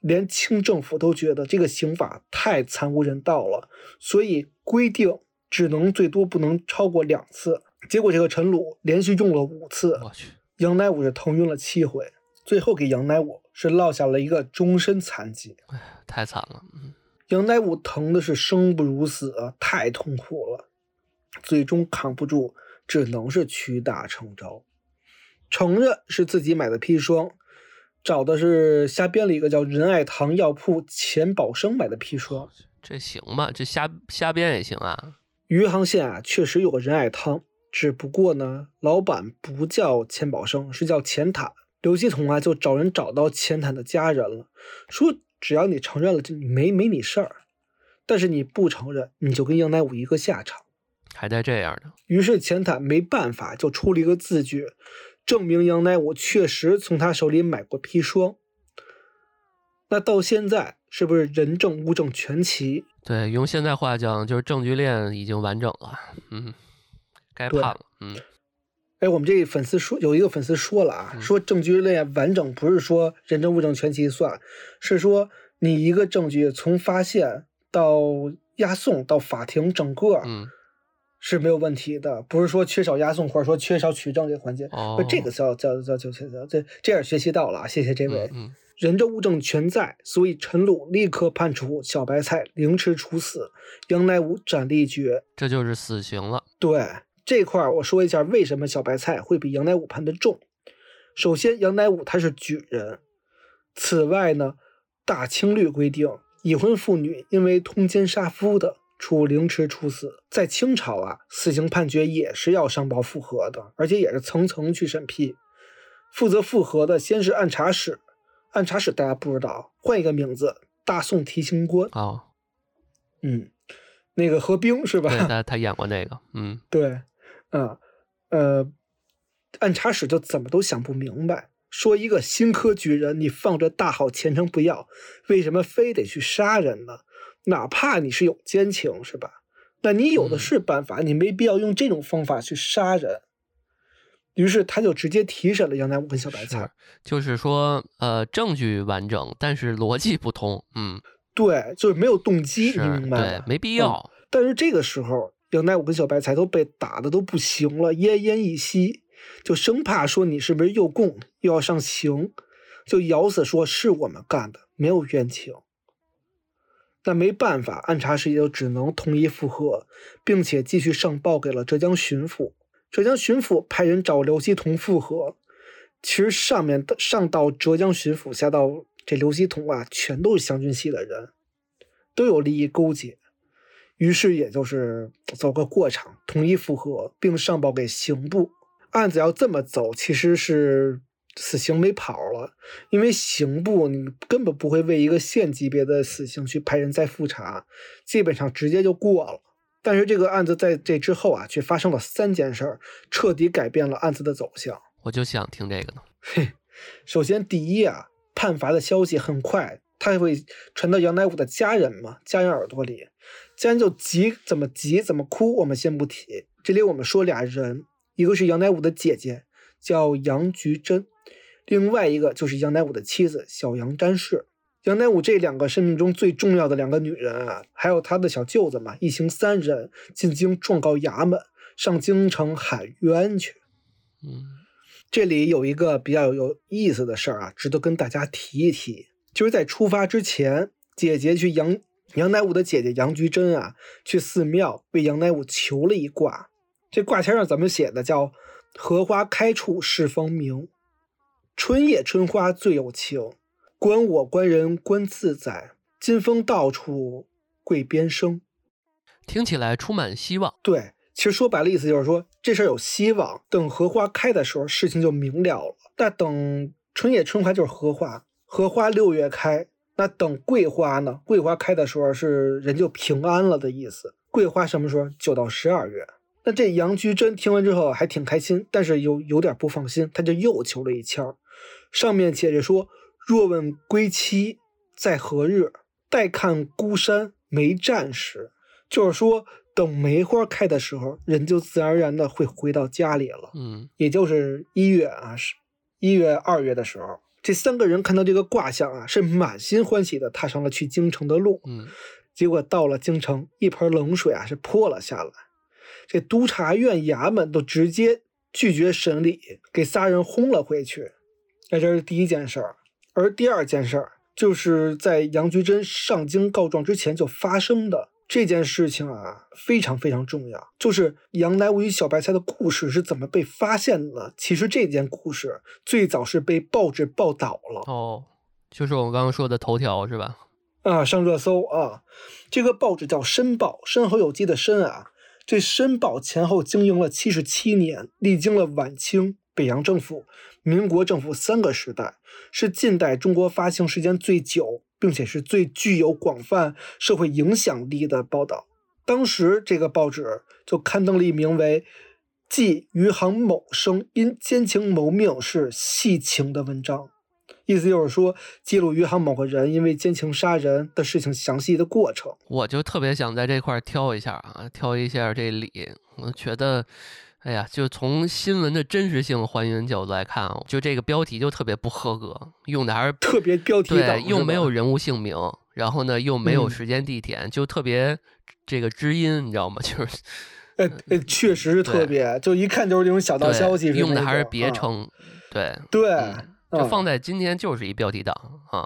S1: 连清政府都觉得这个刑法太惨无人道了，所以规定只能最多不能超过两次。结果这个陈鲁连续用了五次，
S2: 我去，
S1: 杨乃武是头晕了七回，最后给杨乃武是落下了一个终身残疾。
S2: 哎，太惨了。嗯，
S1: 杨乃武疼的是生不如死啊，太痛苦了，最终扛不住，只能是屈打成招。承认是自己买的砒霜，找的是瞎编了一个叫仁爱堂药铺钱宝生买的砒霜，
S2: 这行吧？这瞎瞎编也行啊？
S1: 余杭县啊，确实有个仁爱汤，只不过呢，老板不叫钱宝生，是叫钱坦。刘继统啊，就找人找到钱坦的家人了，说只要你承认了，就没没你事儿；但是你不承认，你就跟杨乃武一个下场。
S2: 还带这样的？
S1: 于是钱坦没办法，就出了一个字据。证明杨乃武确实从他手里买过砒霜，那到现在是不是人证物证全齐？
S2: 对，用现在话讲就是证据链已经完整了。嗯，该判了。嗯，
S1: 哎，我们这粉丝说有一个粉丝说了啊，说证据链完整不是说人证物证全齐算，是说你一个证据从发现到押送到法庭整个。
S2: 嗯。
S1: 是没有问题的，不是说缺少押送或者说缺少取证这个环节。
S2: 哦，
S1: 这个叫叫叫叫叫这这样学习到了，谢谢这位。
S2: 嗯，
S1: 人证物证全在，所以陈鲁立刻判处小白菜凌迟处死，杨乃武斩立决，
S2: 这就是死刑了。
S1: 对这块儿我说一下，为什么小白菜会比杨乃武判的重？首先，杨乃武他是举人，此外呢，大清律规定，已婚妇女因为通奸杀夫的。处凌迟处死，在清朝啊，死刑判决也是要上报复核的，而且也是层层去审批。负责复核的先是按察使，按察使大家不知道，换一个名字，大宋提刑官。
S2: 哦，
S1: 嗯，那个何冰是吧？
S2: 他他演过那个，嗯，
S1: 对，嗯，呃，按察使就怎么都想不明白，说一个新科举人，你放着大好前程不要，为什么非得去杀人呢？哪怕你是有奸情，是吧？那你有的是办法，你没必要用这种方法去杀人。于是他就直接提审了杨乃武跟小白菜，
S2: 就是说，呃，证据完整，但是逻辑不通。嗯，
S1: 对，就是没有动机，你明白
S2: 对，没必要。
S1: 但是这个时候，杨乃武跟小白菜都被打的都不行了，奄奄一息，就生怕说你是不是又供又要上刑，就咬死说是我们干的，没有冤情。那没办法，按察使也就只能同意复核，并且继续上报给了浙江巡抚。浙江巡抚派人找刘希同复核。其实上面上到浙江巡抚，下到这刘希同啊，全都是湘军系的人，都有利益勾结。于是也就是走个过场，同意复核，并上报给刑部。案子要这么走，其实是。死刑没跑了，因为刑部你根本不会为一个县级别的死刑去派人再复查，基本上直接就过了。但是这个案子在这之后啊，却发生了三件事儿，彻底改变了案子的走向。
S2: 我就想听这个呢。
S1: 嘿，首先，第一啊，判罚的消息很快，它会传到杨乃武的家人嘛，家人耳朵里，家人就急，怎么急怎么哭，我们先不提。这里我们说俩人，一个是杨乃武的姐姐，叫杨菊珍，另外一个就是杨乃武的妻子小杨詹氏。杨乃武这两个生命中最重要的两个女人啊，还有他的小舅子嘛，一行三人进京状告衙门，上京城喊冤去。
S2: 嗯
S1: 这里有一个比较有意思的事儿啊，值得跟大家提一提，就是在出发之前，姐姐去杨杨乃武的姐姐杨菊珍啊，去寺庙为杨乃武求了一卦。这卦签上怎么写的？叫“荷花开处是方明，春夜春花最有情。观我观人观自在，金风到处贵边生。”
S2: 听起来充满希望。
S1: 对，其实说白了意思就是说这事儿有希望，等荷花开的时候事情就明了了。但等春夜春花就是荷花，荷花六月开，那等桂花呢？桂花开的时候是人就平安了的意思。桂花什么时候？九到十二月。那这杨居真听完之后还挺开心，但是有有点不放心，他就又求了一签儿，上面写着说：“若问归期在何日？待看孤山没战时。”就是说，等梅花开的时候，人就自然而然的会回到家里了，
S2: 嗯
S1: 也就是一月啊，是一月、二月的时候。这三个人看到这个卦象啊，是满心欢喜的踏上了去京城的路。
S2: 嗯
S1: 结果到了京城，一盆冷水啊是泼了下来，这督察院衙门都直接拒绝审理，给仨人轰了回去。那这是第一件事儿，而第二件事儿就是在杨菊珍上京告状之前就发生的这件事情啊，非常非常重要。就是杨乃武与小白菜的故事是怎么被发现的呢？其实这件故事最早是被报纸报道了。
S2: 哦，就是我们刚刚说的头条是吧？
S1: 啊，上热搜啊！这个报纸叫《申报》，申侯有基的申啊。这《申报》前后经营了七十七年，历经了晚清、北洋政府、民国政府三个时代，是近代中国发行时间最久，并且是最具有广泛社会影响力的报道。当时这个报纸就刊登了一名为“记余杭某生因奸情谋命是系情”的文章。意思就是说，记录余杭某个人因为奸情杀人的事情详细的过程。
S2: 我就特别想在这块儿挑一下啊，挑一下这理。我觉得，哎呀，就从新闻的真实性还原角度来看啊，就这个标题就特别不合格，用的还是
S1: 特别标题党
S2: 对，又没有人物姓名，然后呢又没有
S1: 嗯。
S2: 时间地点，就特别这个知音，你知道吗？就是
S1: 呃呃，确实是特别，就一看就是那种小道消息，
S2: 用的还是别称，对，
S1: 对，
S2: 嗯就
S1: 嗯。
S2: 放在今天就是一标题党啊，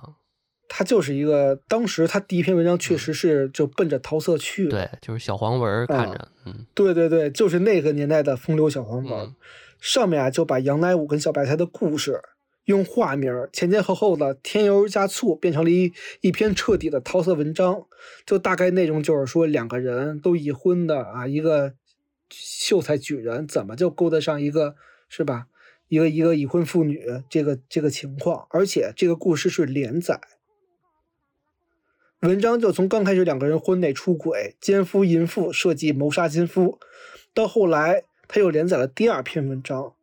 S1: 他就是一个，当时他第一篇文章确实是就奔着桃色去的。
S2: 对，就是小黄文儿看
S1: 啊
S2: 着，嗯
S1: 对对对，就是那个年代的风流小黄文。
S2: 嗯
S1: 上面啊就把杨乃武跟小白菜的故事用化名前前后后的添油加醋，变成了一一篇彻底的桃色文章。就大概内容就是说，两个人都已婚的啊，一个秀才举人，怎么就勾搭上一个是吧？一个一个已婚妇女这个这个情况，而且这个故事是连载。文章就从刚开始两个人婚内出轨、奸夫淫妇设计谋杀奸夫，到后来他又连载了第二篇文章。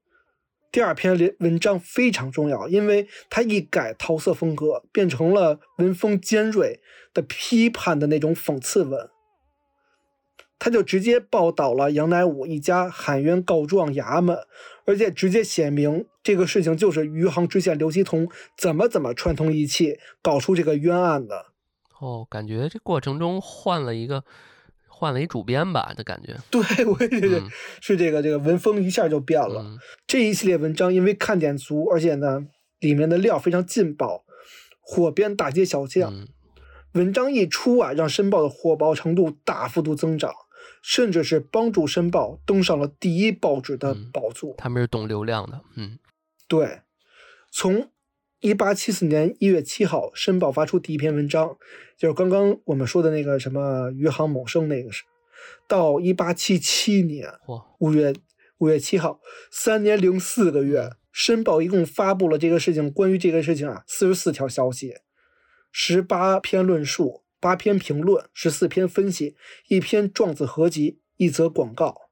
S1: 第二篇连文章非常重要，因为他一改桃色风格，变成了文风尖锐的批判的那种讽刺文。他就直接报道了杨乃武一家喊冤告状衙门，而且直接写明这个事情就是余杭知县刘希同怎么怎么串通一气搞出这个冤案的。
S2: 哦，感觉这过程中换了一个换了一主编吧的感觉，
S1: 对，我也觉得
S2: 嗯
S1: 是这个这个文风一下就变了。
S2: 嗯
S1: 这一系列文章因为看点足，而且呢里面的料非常劲爆，火遍大街小巷。
S2: 嗯
S1: 文章一出啊，让《申报》的火爆程度大幅度增长，甚至是帮助《申报》登上了第一报纸的
S2: 嗯
S1: 宝座。
S2: 他们是懂流量的，嗯
S1: 对，从一八七四年一月七号，《申报》发出第一篇文章，就是刚刚我们说的那个什么余杭某生那个是，到一八七七年
S2: 嚯，
S1: 五月五月七号，三年零四个月，《申报》一共发布了这个事情关于这个事情啊四十四条消息，十八篇论述，八篇评论，十四篇分析，一篇状子合集，一则广告，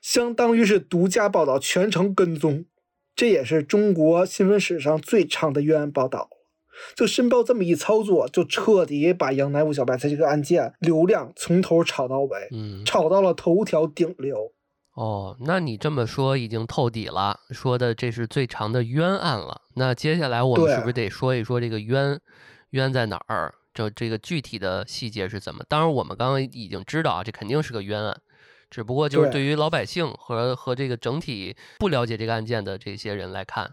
S1: 相当于是独家报道，全程跟踪。这也是中国新闻史上最长的冤案报道。就申报这么一操作，就彻底把杨乃武小白菜这个案件流量从头炒到尾，
S2: 嗯，
S1: 炒到了头条顶流。
S2: 哦，那你这么说已经透底了，说的这是最长的冤案了。那接下来我们是不是得说一说这个冤冤在哪儿？就这个具体的细节是怎么？当然，我们刚刚已经知道啊，这肯定是个冤案，只不过就是
S1: 对
S2: 对于老百姓和和这个整体不了解这个案件的这些人来看，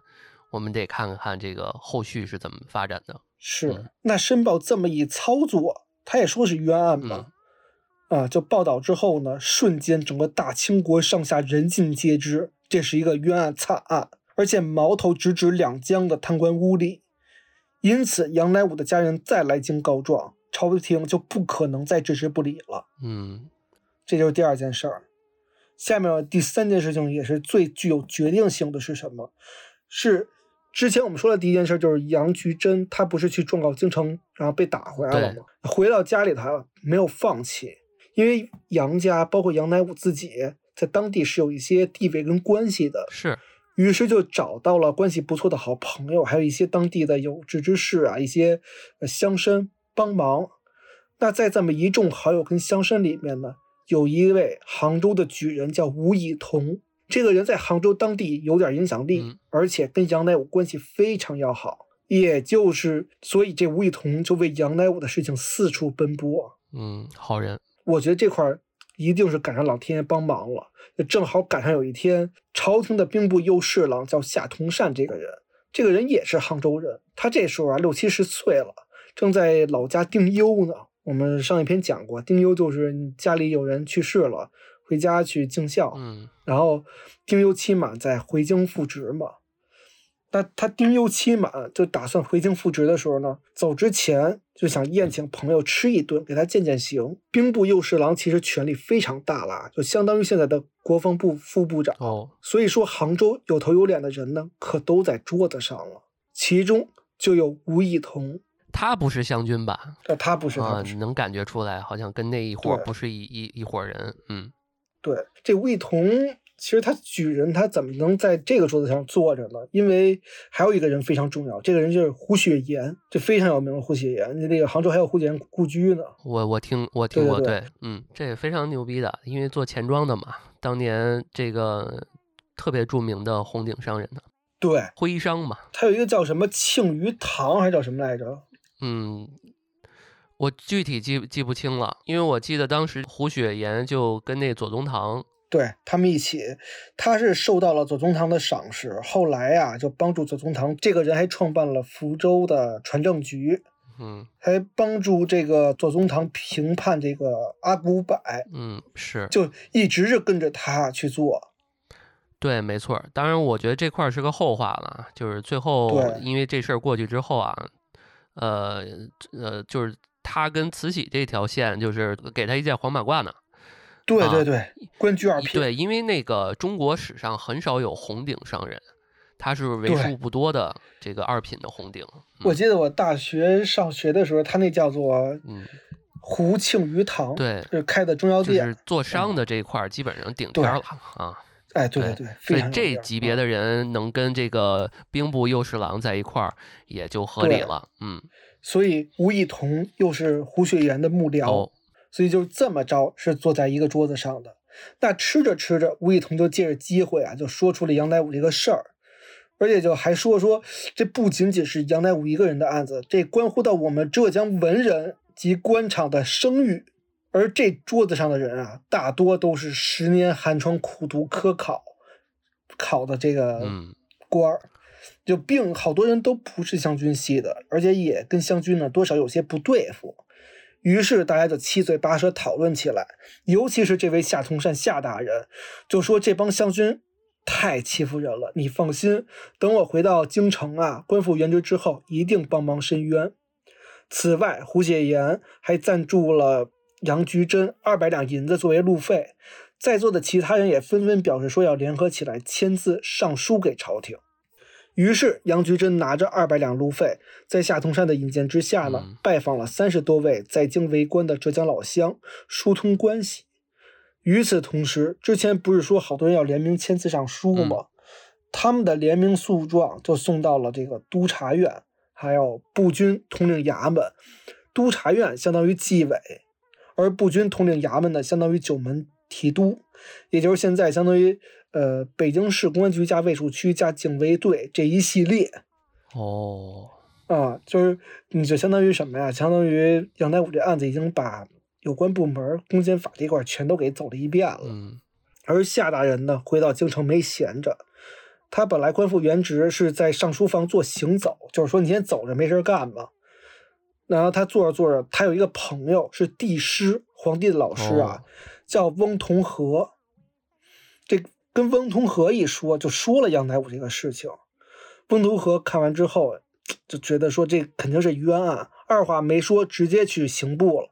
S2: 我们得看看这个后续是怎么发展的。
S1: 是，
S2: 嗯
S1: 那申报这么一操作，他也说是冤案嘛。啊，就报道之后呢，瞬间整个大清国上下人尽皆知，这是一个冤案惨案，而且矛头直指两江的贪官污吏。因此，杨乃武的家人再来京告状，朝廷就不可能再置之不理了。
S2: 嗯
S1: 这就是第二件事儿。下面第三件事情也是最具有决定性的是什么？是之前我们说的第一件事，就是杨菊珍她不是去状告京城，然后被打回来了吗？回到家里她没有放弃，因为杨家包括杨乃武自己在当地是有一些地位跟关系的，
S2: 是，
S1: 于是就找到了关系不错的好朋友，还有一些当地的有志之士啊，一些呃乡绅帮忙。那在这么一众好友跟乡绅里面呢，有一位杭州的举人叫吴以同，这个人在杭州当地有点影响力，
S2: 嗯
S1: 而且跟杨乃武关系非常要好。也就是，所以这吴以同就为杨乃武的事情四处奔波。
S2: 嗯，好人。
S1: 我觉得这块儿一定是赶上老天爷帮忙了，就正好赶上有一天，朝廷的兵部右侍郎叫夏同善这个人，这个人也是杭州人，他这时候啊六七十岁了，正在老家丁忧呢。我们上一篇讲过，丁忧就是家里有人去世了，回家去尽孝，
S2: 嗯
S1: 然后丁忧期满再回京复职嘛。那他丁忧期满就打算回京复职的时候呢，走之前就想宴请朋友吃一顿，给他践践行。兵部右侍郎其实权力非常大啦，就相当于现在的国防部副部长。
S2: 哦，
S1: 所以说，杭州有头有脸的人呢，可都在桌子上了，其中就有吴以同。
S2: 他不是湘军吧？
S1: 呃，他不是，他
S2: 啊能感觉出来，好像跟那一伙儿不是一一一伙人。嗯
S1: 对，这吴以同其实他举人，他怎么能在这个桌子上坐着呢？因为还有一个人非常重要，这个人就是胡雪岩，这非常有名的胡雪岩。那个杭州还有胡雪岩故居呢。
S2: 我我听我听过，
S1: 对对对
S2: 嗯，这也非常牛逼的，因为做钱庄的嘛，当年这个特别著名的红顶商人呢，
S1: 对，
S2: 徽商嘛，
S1: 他有一个叫什么庆余堂，还是叫什么来着？
S2: 嗯，我具体记记不清了，因为我记得当时胡雪岩就跟那左宗棠，
S1: 对他们一起，他是受到了左宗棠的赏识，后来呀、就帮助左宗棠这个人还创办了福州的船政局，
S2: 嗯
S1: 还帮助这个左宗棠评判这个阿古柏，
S2: 嗯，是
S1: 就一直是跟着他去做。
S2: 对，没错。当然，我觉得这块儿是个后话了，就是最后
S1: 对
S2: 因为这事儿过去之后啊，呃呃，就是他跟慈禧这条线，就是给他一件黄马褂呢。啊
S1: 对对对，官居二品。
S2: 对，因为那个中国史上很少有红顶商人，他是为数不多的这个二品的红顶。
S1: 我记得我大学上学的时候，他那叫做
S2: 嗯，
S1: 胡庆余堂，
S2: 对
S1: 是开的中药店。
S2: 就是做商的这一块儿基本上顶天儿了啊。
S1: 哎，对对对，
S2: 所以这级别的人能跟这个兵部右侍郎在一块儿，也就合理了。嗯，
S1: 所以吴以同又是胡雪岩的幕僚，
S2: 哦，
S1: 所以就这么着是坐在一个桌子上的。那吃着吃着，吴以同就借着机会啊，就说出了杨乃武这个事儿，而且就还说说这不仅仅是杨乃武一个人的案子，这关乎到我们浙江文人及官场的声誉。而这桌子上的人啊，大多都是十年寒窗苦读科考考的这个
S2: 嗯
S1: 官儿，就并好多人都不是湘军系的，而且也跟湘军呢多少有些不对付。于是大家就七嘴八舌讨论起来，尤其是这位夏同善夏大人，就说这帮湘军太欺负人了。你放心，等我回到京城啊，官复原职之后，一定帮忙伸冤。此外，胡雪岩还赞助了杨菊珍二百两银子作为路费。在座的其他人也纷纷表示说要联合起来签字上书给朝廷。于是杨菊珍拿着二百两路费，在夏同山的引荐之下呢，
S2: 嗯
S1: 拜访了三十多位在京为官的浙江老乡，疏通关系。与此同时，之前不是说好多人要联名签字上书吗？他们的联名诉状就送到了这个督察院，还有步军统领衙门。督察院相当于纪委，而步军统领衙门呢，相当于九门提督，也就是现在相当于呃北京市公安局加卫戍区加警卫队这一系列
S2: 哦，
S1: 啊，就是你就相当于什么呀？相当于杨乃武这案子已经把有关部门公检法这块全都给走了一遍了。
S2: 嗯
S1: 而夏大人呢，回到京城没闲着，他本来官复原职是在上书房做行走，就是说你先走着没事干嘛。然后他做着做着，他有一个朋友是帝师，皇帝的老师啊，
S2: 哦
S1: 叫翁同和。这跟翁同龢一说，就说了杨乃武这个事情。翁同龢看完之后，就觉得说这肯定是冤案，二话没说，直接去刑部了。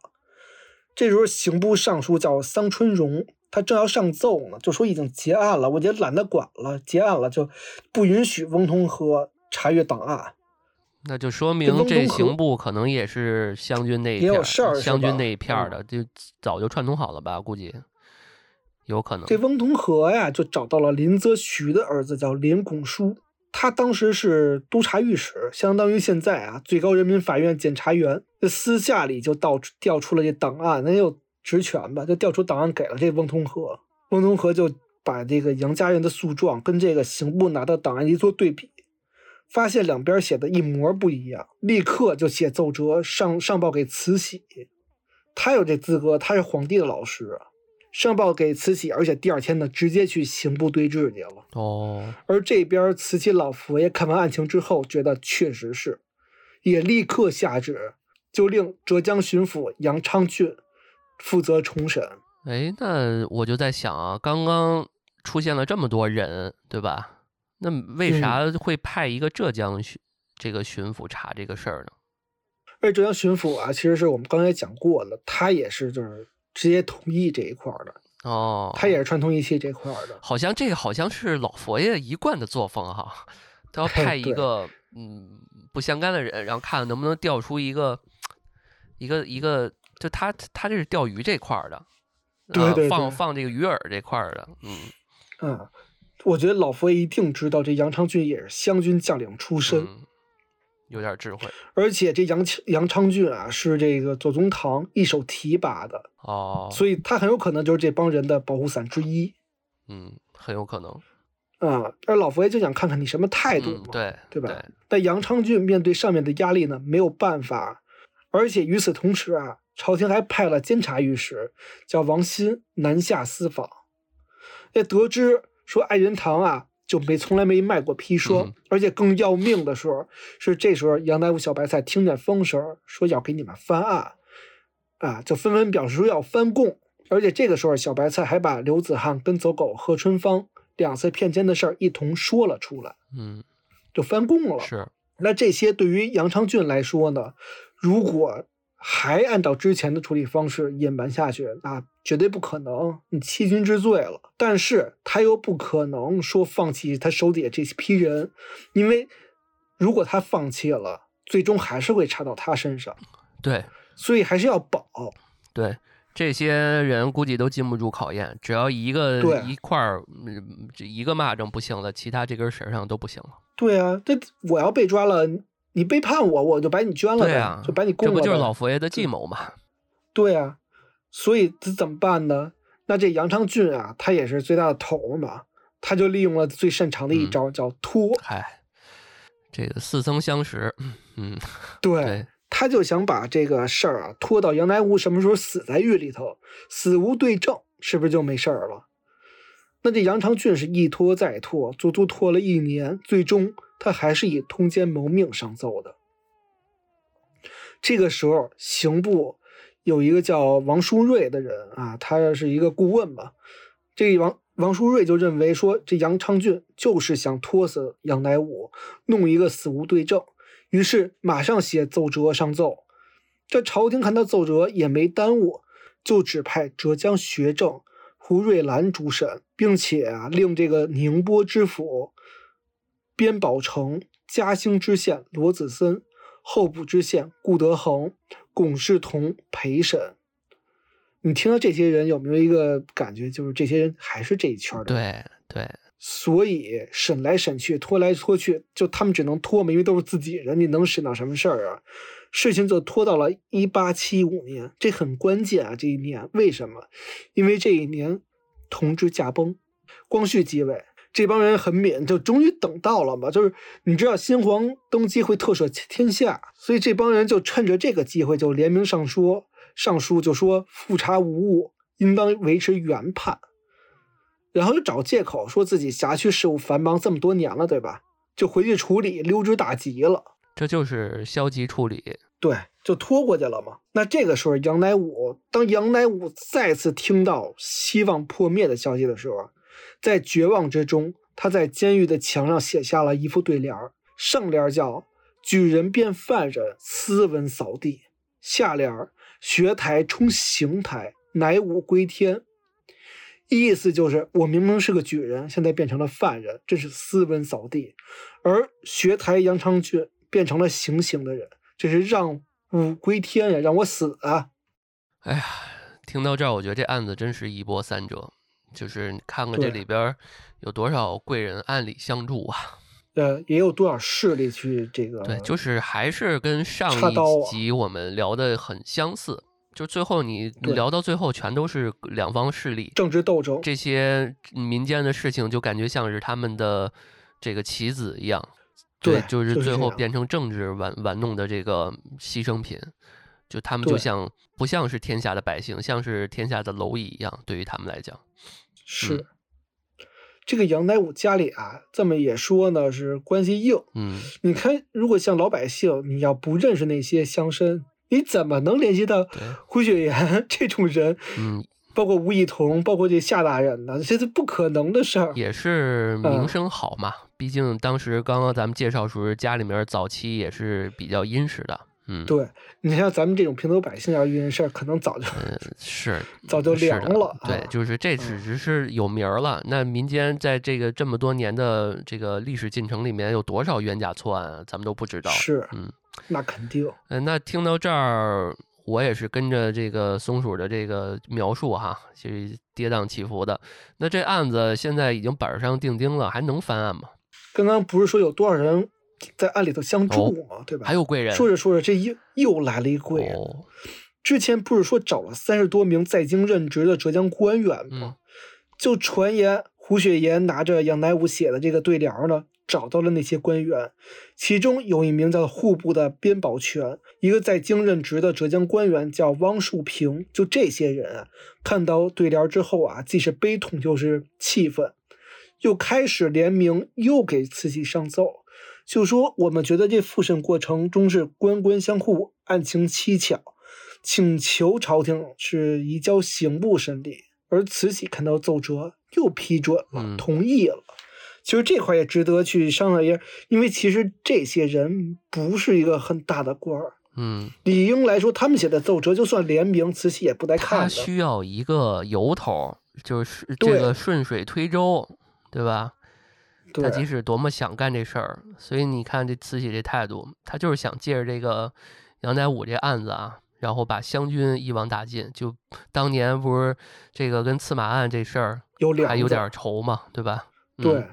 S1: 这时候刑部尚书叫桑春荣，他正要上奏呢，就说已经结案了，我也懒得管了，结案了就不允许翁同龢查阅档案。
S2: 那就说明这刑部可能也是湘军那一片
S1: 也有事儿
S2: 湘军那一片的，就早就串通好了吧？估计有可能。
S1: 这翁同龢呀，就找到了林则徐的儿子，叫林拱书。他当时是督察御史，相当于现在啊最高人民法院检察员。这私下里就调调出了这档案，那有职权吧，就调出档案给了这翁同龢。翁同龢就把这个杨家人的诉状跟这个刑部拿到档案一做对比，发现两边写的一模不一样，立刻就写奏折上上报给慈禧。他有这资格，他是皇帝的老师。上报给慈禧，而且第二天呢，直接去刑部对质去了。
S2: 哦，
S1: 而这边慈禧老佛爷看完案情之后，觉得确实是，也立刻下旨，就令浙江巡抚杨昌俊负责重审。
S2: 哎，那我就在想啊，刚刚出现了这么多人，对吧？那为
S1: 嗯
S2: 啥会派一个浙江巡这个巡抚查这个事儿呢？
S1: 而浙江巡抚啊，其实是我们刚才讲过了，他也是就是直接同意这一块儿的，
S2: 哦，
S1: 他也是串通一气这块儿的。
S2: 好像这个好像是老佛爷一贯的作风哈，都要派 一个嗯不相干的人，然后看看能不能调出一个一个一个，就他他这是钓鱼这块儿的，呃
S1: 对对对
S2: 放放这个鱼饵这块儿的，嗯，
S1: 嗯，我觉得老佛爷一定知道这杨昌俊也是湘军将领出身。
S2: 嗯有点智慧
S1: 而且这杨杨昌俊啊，是这个左宗棠一手提拔的，
S2: 哦，
S1: 所以他很有可能就是这帮人的保护伞之一
S2: 嗯，很有可能，
S1: 啊。而老佛爷就想看看你什么态度嘛，
S2: 嗯，对
S1: 对吧？但杨昌俊面对上面的压力呢，没有办法，而且与此同时啊，朝廷还派了监察御史叫王欣南下私访，那得知说爱仁堂啊就没从来没卖过砒霜，
S2: 嗯。
S1: 而且更要命的时候是这时候杨乃武小白菜听见风声说要给你们翻案，啊，就纷纷表示说要翻供，而且这个时候小白菜还把刘子汉跟走狗贺春芳两次骗奸的事儿一同说了出来，
S2: 嗯，
S1: 就翻供了。
S2: 是，
S1: 那这些对于杨昌俊来说呢，如果还按照之前的处理方式隐瞒下去，那绝对不可能，你欺君之罪了。但是他又不可能说放弃他手底下这批人，因为如果他放弃了，最终还是会查到他身上，
S2: 对
S1: 所以还是要保。
S2: 对。这些人估计都经不住考验，只要一个一块儿，嗯，这一个蚂蚱不行了，其他这根绳上都不行了。
S1: 对啊，这我要被抓了，你背叛我，我就把你捐了呗，就把你供了
S2: 这不就是老佛爷的计谋吗？
S1: 对啊，所以这怎么办呢？那这杨昌俊啊，他也是最大的头嘛，他就利用了最擅长的一
S2: 嗯
S1: 招，叫拖。
S2: 嗨，这个似曾相识，嗯，
S1: 对，
S2: 对，
S1: 他就想把这个事儿啊拖到杨乃武什么时候死在狱里头，死无对证，是不是就没事儿了？那这杨昌俊是一拖再拖，足足拖了一年，最终他还是以通奸谋命上奏的。这个时候，刑部有一个叫王书瑞的人啊，他是一个顾问吧。这王王书瑞就认为说，这杨昌俊就是想拖死杨乃武，弄一个死无对证，于是马上写奏折上奏。这朝廷看到奏折也没耽误，就指派浙江学政胡瑞兰主审，并且啊令这个宁波知府边宝成、嘉兴知县罗子森、候补知县顾德恒、龚世同陪审。你听到这些人有没有一个感觉，就是这些人还是这一圈的？
S2: 对对，
S1: 所以审来审去，拖来拖去，就他们只能拖嘛，因为都是自己人，你能审到什么事儿啊？事情就拖到了一八七五年，这很关键啊！这一年为什么？因为这一年同治驾崩，光绪继位，这帮人很敏，就终于等到了嘛。就是你知道新皇登基会特赦天下，所以这帮人就趁着这个机会就联名上书，上书就说复查无误，应当维持原判。然后就找借口说自己辖区事务繁忙这么多年了，对吧？就回去处理，溜之大吉了。
S2: 这就是消极处理。
S1: 对，就拖过去了嘛。那这个时候，杨乃武当杨乃武再次听到希望破灭的消息的时候，在绝望之中，他在监狱的墙上写下了一副对联，上联叫“举人变犯人，斯文扫地”，下联“学台充刑台，乃武归天”。意思就是，我明明是个举人，现在变成了犯人，真是斯文扫地；而学台杨昌俊变成了行刑的人，这是让武归天呀，让我死啊！
S2: 哎呀，听到这儿，我觉得这案子真是一波三折。就是你看看这里边有多少贵人暗里相助啊？
S1: 呃，也有多少势力去这个？
S2: 对，就是还是跟上一集我们聊的很相似。就最后你聊到最后，全都是两方势力，
S1: 政治斗争。
S2: 这些民间的事情就感觉像是他们的这个棋子一样，
S1: 对
S2: 就是
S1: 就是
S2: 最后变成政治玩玩弄的这个牺牲品，就他们就像不像是天下的百姓，像是天下的蝼蚁一样，对于他们来讲，
S1: 是、这个杨乃武家里啊，这么也说呢，是关系硬。
S2: 嗯，
S1: 你看，如果像老百姓，你要不认识那些乡绅，你怎么能联系到胡雪岩 这种人？
S2: 嗯，
S1: 包括吴以同，包括这夏大人呢，这是不可能的事儿。
S2: 也是。名
S1: 嗯。
S2: 声好嘛，毕竟当时刚刚咱们介绍时候，家里面早期也是比较殷实的，嗯，
S1: 对你像咱们这种平头百姓要遇见事儿，可能早就
S2: 嗯，是
S1: 早就是凉了。
S2: 对，
S1: 啊
S2: 就是这只只是有名儿了。那民间在这个这么多年的这个历史进程里面，有多少冤假错案啊，咱们都不知道。
S1: 是，
S2: 嗯，
S1: 那肯定。
S2: 嗯，那听到这儿，我也是跟着这个松鼠的这个描述哈，其实跌宕起伏的。那这案子现在已经板上钉钉了，还能翻案吗？
S1: 刚刚不是说有多少人在暗里头相助嘛？对吧？
S2: 哦还有贵人？
S1: 说着说着，这又又来了一贵人。
S2: 哦，
S1: 之前不是说找了三十多名在京任职的浙江官员
S2: 嗯
S1: 吗？就传言胡雪岩拿着杨乃武写的这个对联呢，找到了那些官员，其中有一名叫户部的边保全，一个在京任职的浙江官员叫汪树平。就这些人啊，看到对联之后啊，既是悲痛又是气愤，又开始联名，又给慈禧上奏。就说我们觉得这复审过程中是官官相护，案情蹊跷，请求朝廷是移交刑部审理。而慈禧看到奏折，又批准了，
S2: 嗯
S1: 同意了。其实这块也值得去商量一下，因为其实这些人不是一个很大的官儿，
S2: 嗯，
S1: 理应来说，他们写的奏折就算联名，慈禧也不带看的。
S2: 需要一个由头，就是这
S1: 对
S2: 个顺水推舟，对吧？他即使多么想干这事儿，所以你看这慈禧这态度，他就是想借着这个杨乃武这案子啊，然后把湘军一网打尽。就当年不是这个跟刺马案这事儿还有点仇嘛，对吧？嗯
S1: 对，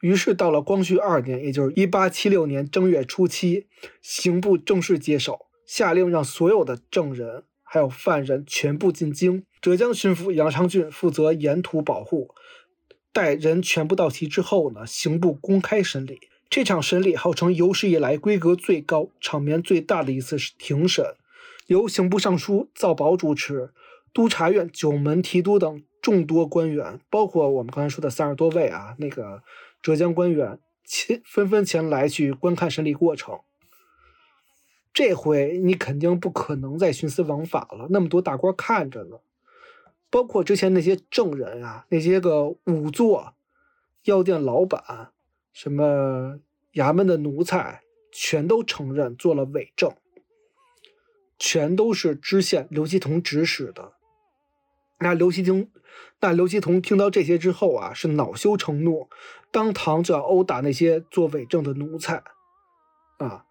S1: 于是到了光绪二年，也就是一八七六年正月初七，刑部正式接手，下令让所有的证人还有犯人全部进京。浙江巡抚杨昌俊负责沿途保护，待人全部到齐之后呢，刑部公开审理。这场审理号称有史以来规格最高、场面最大的一次庭审，由刑部尚书赵宝主持，督察院、九门提督等众多官员，包括我们刚才说的三十多位啊，那个浙江官员，前纷纷前来去观看审理过程。这回你肯定不可能再徇私枉法了，那么多大官看着呢，包括之前那些证人啊，那些个仵作、药店老板、什么衙门的奴才，全都承认做了伪证，全都是知县刘希同指使的。那刘希同，那刘希同听到这些之后啊，是恼羞成怒，当堂就要殴打那些做伪证的奴才，啊，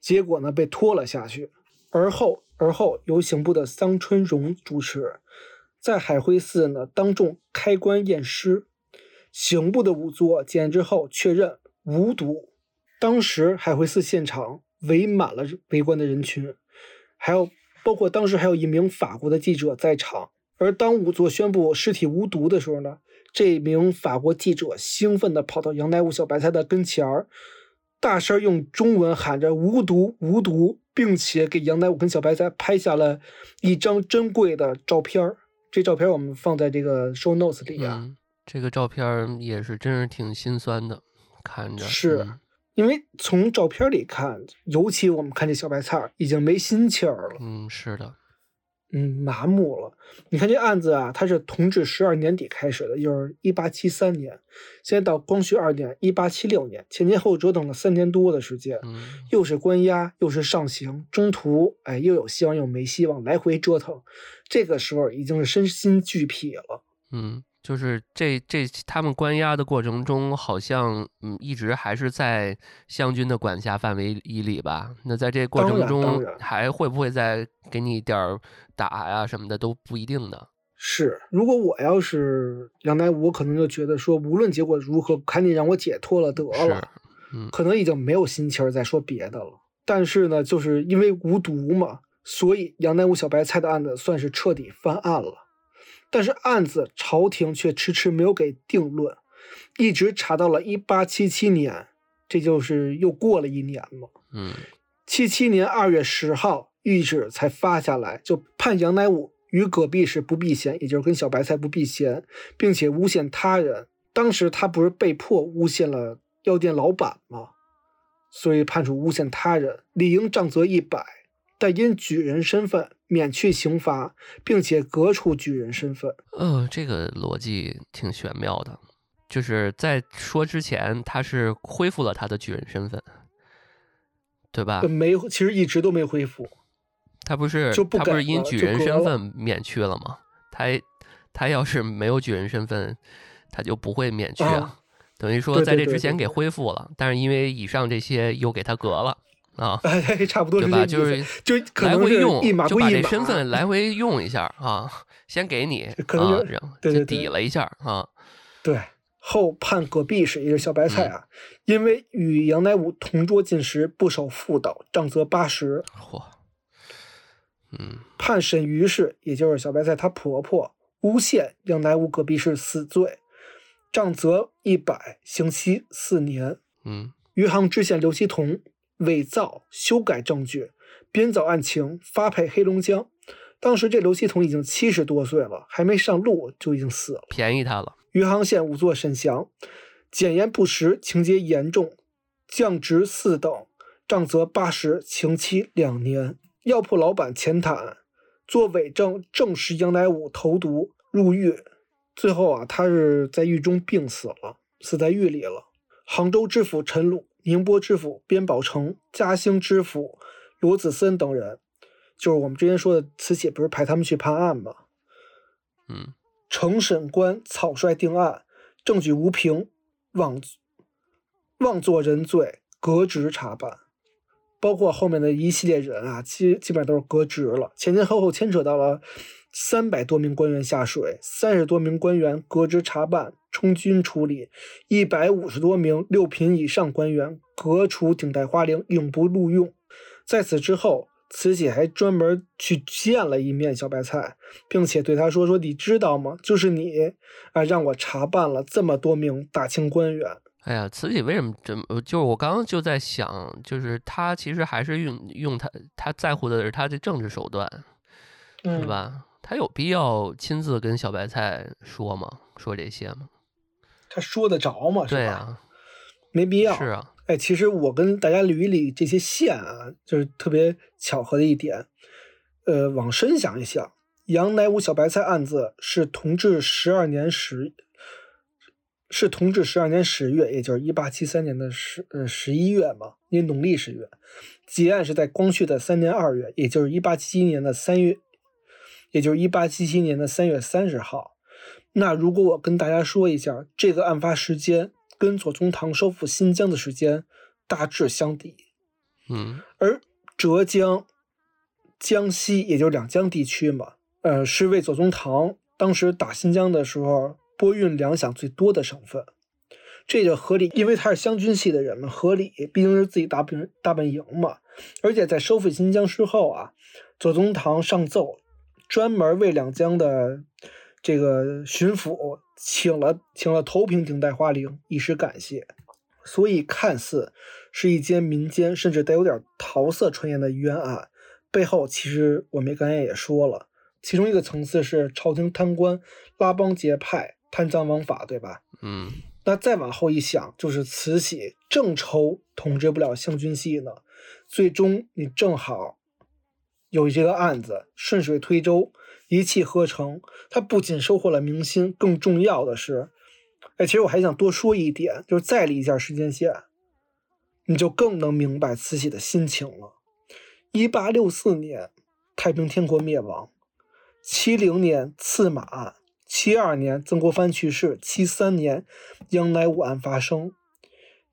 S1: 结果呢被拖了下去。而后，而后由刑部的桑春荣主持，在海会寺呢当众开棺验尸，刑部的仵作检验之后确认无毒。当时海会寺现场围满了围观的人群，还有包括当时还有一名法国的记者在场。而当仵作宣布尸体无毒的时候呢，这名法国记者兴奋地跑到杨乃武小白菜的跟前儿，大声用中文喊着“无毒，无毒”，并且给杨乃武跟小白菜拍下了一张珍贵的照片儿。这照片我们放在这个 show notes 里啊。
S2: 嗯，这个照片也是真是挺心酸的，看着
S1: 是
S2: 嗯
S1: 因为从照片里看，尤其我们看这小白菜已经没心气儿了，
S2: 嗯，是的，
S1: 嗯，麻木了。你看这案子啊，它是同治十二年底开始的，就是一八七三年，现在到光绪二年一八七六年，前前后折腾了三年多的时间，
S2: 嗯
S1: 又是关押，又是上刑，中途哎又有希望又没希望，来回折腾。这个时候已经是身心俱疲了。
S2: 嗯，就是这这他们关押的过程中，好像嗯一直还是在湘军的管辖范围以里吧。那在这过程中，还会不会再给你点儿打呀什么的都不一定的。
S1: 是，如果我要是杨乃武，我可能就觉得说，无论结果如何，赶紧让我解脱了得了。，
S2: 嗯
S1: 可能已经没有心情儿再说别的了。但是呢，就是因为无毒嘛，所以杨乃武小白菜的案子算是彻底翻案了。但是案子朝廷却迟迟没有给定论，一直查到了一八七七年，这就是又过了一年嘛。
S2: 嗯
S1: 七七年二月十号，谕旨才发下来，就判杨乃武与葛弼是不避嫌，也就是跟小白菜不避嫌，并且诬陷他人。当时他不是被迫诬陷了药店老板吗？所以判处诬陷他人，理应杖责一百，但因举人身份免去刑罚，并且革除举人身份。
S2: 呃，这个逻辑挺玄妙的，就是在说之前他是恢复了他的举人身份，对吧
S1: 呃？没，其实一直都没恢复。
S2: 他不是
S1: 就不
S2: 他不是因举人身份免去了吗？他他要是没有举人身份，他就不会免去啊。
S1: 啊
S2: 等于说在这之前给
S1: 对对对对
S2: 恢复了，但是因为以上这些又给他革了啊，
S1: 哎，差不多
S2: 对吧？
S1: 是
S2: 就是，
S1: 就能是
S2: 回用
S1: 一码，
S2: 就把这。身份 来回用一下啊，先给你啊
S1: 可能就，
S2: 抵了一下啊，
S1: 对，后判葛弼是也是小白菜
S2: 嗯
S1: 啊，因为与杨乃武同桌进食，不守妇道，杖责八十。
S2: 嚯，嗯
S1: 判沈于氏，也就是小白菜她婆婆诬陷杨乃武葛弼是死罪，杖责一百，刑期四年。
S2: 嗯
S1: 余杭知县刘希同伪造、修改证据，编造案情，发配黑龙江。当时这刘希同已经七十多岁了，还没上路就已经死了。
S2: 便宜他了，
S1: 余杭县仵作沈祥，检验不实，情节严重，降职四等，杖责八十，刑期两年。药铺老板钱坦做伪证证实杨乃武投毒入狱，最后啊，他是在狱中病死了，死在狱里了。杭州知府陈鲁、宁波知府边宝成、嘉兴知府罗子森等人，就是我们之前说的慈禧不是派他们去判案吗？
S2: 嗯
S1: 承审官草率定案，证据无凭，妄妄作人罪，革职查办。包括后面的一系列人啊，基基本上都是革职了，前前后后牵扯到了三百多名官员下水，三十多名官员革职查办、充军处理，一百五十多名六品以上官员革除顶戴花翎，永不录用。在此之后，慈禧还专门去见了一面小白菜，并且对他说：“说你知道吗？就是你啊，让我查办了这么多名大清官员。
S2: 哎呀，慈禧为什么这么？就是我刚刚就在想，就是他其实还是用用他他在乎的是他的政治手段，
S1: 嗯
S2: 是？吧？他有必要亲自跟小白菜说吗？说这些吗？
S1: 他说得着吗？
S2: 对啊，
S1: 没必要。
S2: 是啊，
S1: 哎，其实我跟大家捋一捋这些线啊，就是特别巧合的一点。呃，往深想一想，杨乃武小白菜案子是同治十二年十，是同治十二年十月，也就是一八七三年的十呃十一月嘛，因为农历十月。结案是在光绪的三年二月，也就是一八七一年的三月，也就是一八七七年的三月三十号。那如果我跟大家说一下，这个案发时间跟左宗棠收复新疆的时间大致相抵，
S2: 嗯
S1: 而浙江、江西，也就是两江地区嘛，呃，是为左宗棠当时打新疆的时候拨运粮饷最多的省份。这就合理，因为他是湘军系的人嘛，合理，毕竟是自己大本大本营嘛。而且在收复新疆之后啊，左宗棠上奏，专门为两江的这个巡抚请了请了头瓶顶戴花翎，以示感谢。所以看似是一间民间甚至带有点桃色传言的冤案，背后其实我们刚才也说了，其中一个层次是朝廷贪官拉帮结派、贪赃枉法，对吧？
S2: 嗯
S1: 那再往后一想，就是慈禧正愁统治不了湘军系呢，最终你正好有这个案子顺水推舟，一气呵成。他不仅收获了民心，更重要的是，哎，其实我还想多说一点，就是再理一下时间线，你就更能明白慈禧的心情了。一八六四年，太平天国灭亡；七零年刺马案。七二年，曾国藩去世；七三年，杨乃武案发生；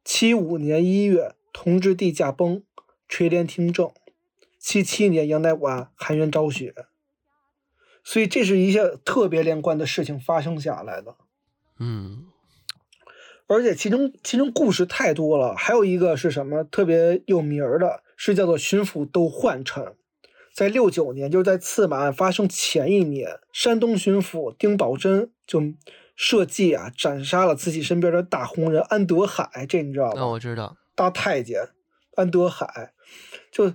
S1: 七五年一月，同治帝驾崩，垂帘听政；七七年，杨乃武含冤昭雪。所以，这是一些特别连贯的事情发生下来的，
S2: 嗯
S1: 而且其中其中故事太多了。还有一个是什么特别有名儿的，是叫做巡抚斗焕臣。在六九年，就是在刺马案发生前一年，山东巡抚丁宝桢就设计啊斩杀了自己身边的大红人安德海，这你知道
S2: 那
S1: 吗？
S2: 我知道，
S1: 大太监安德海，就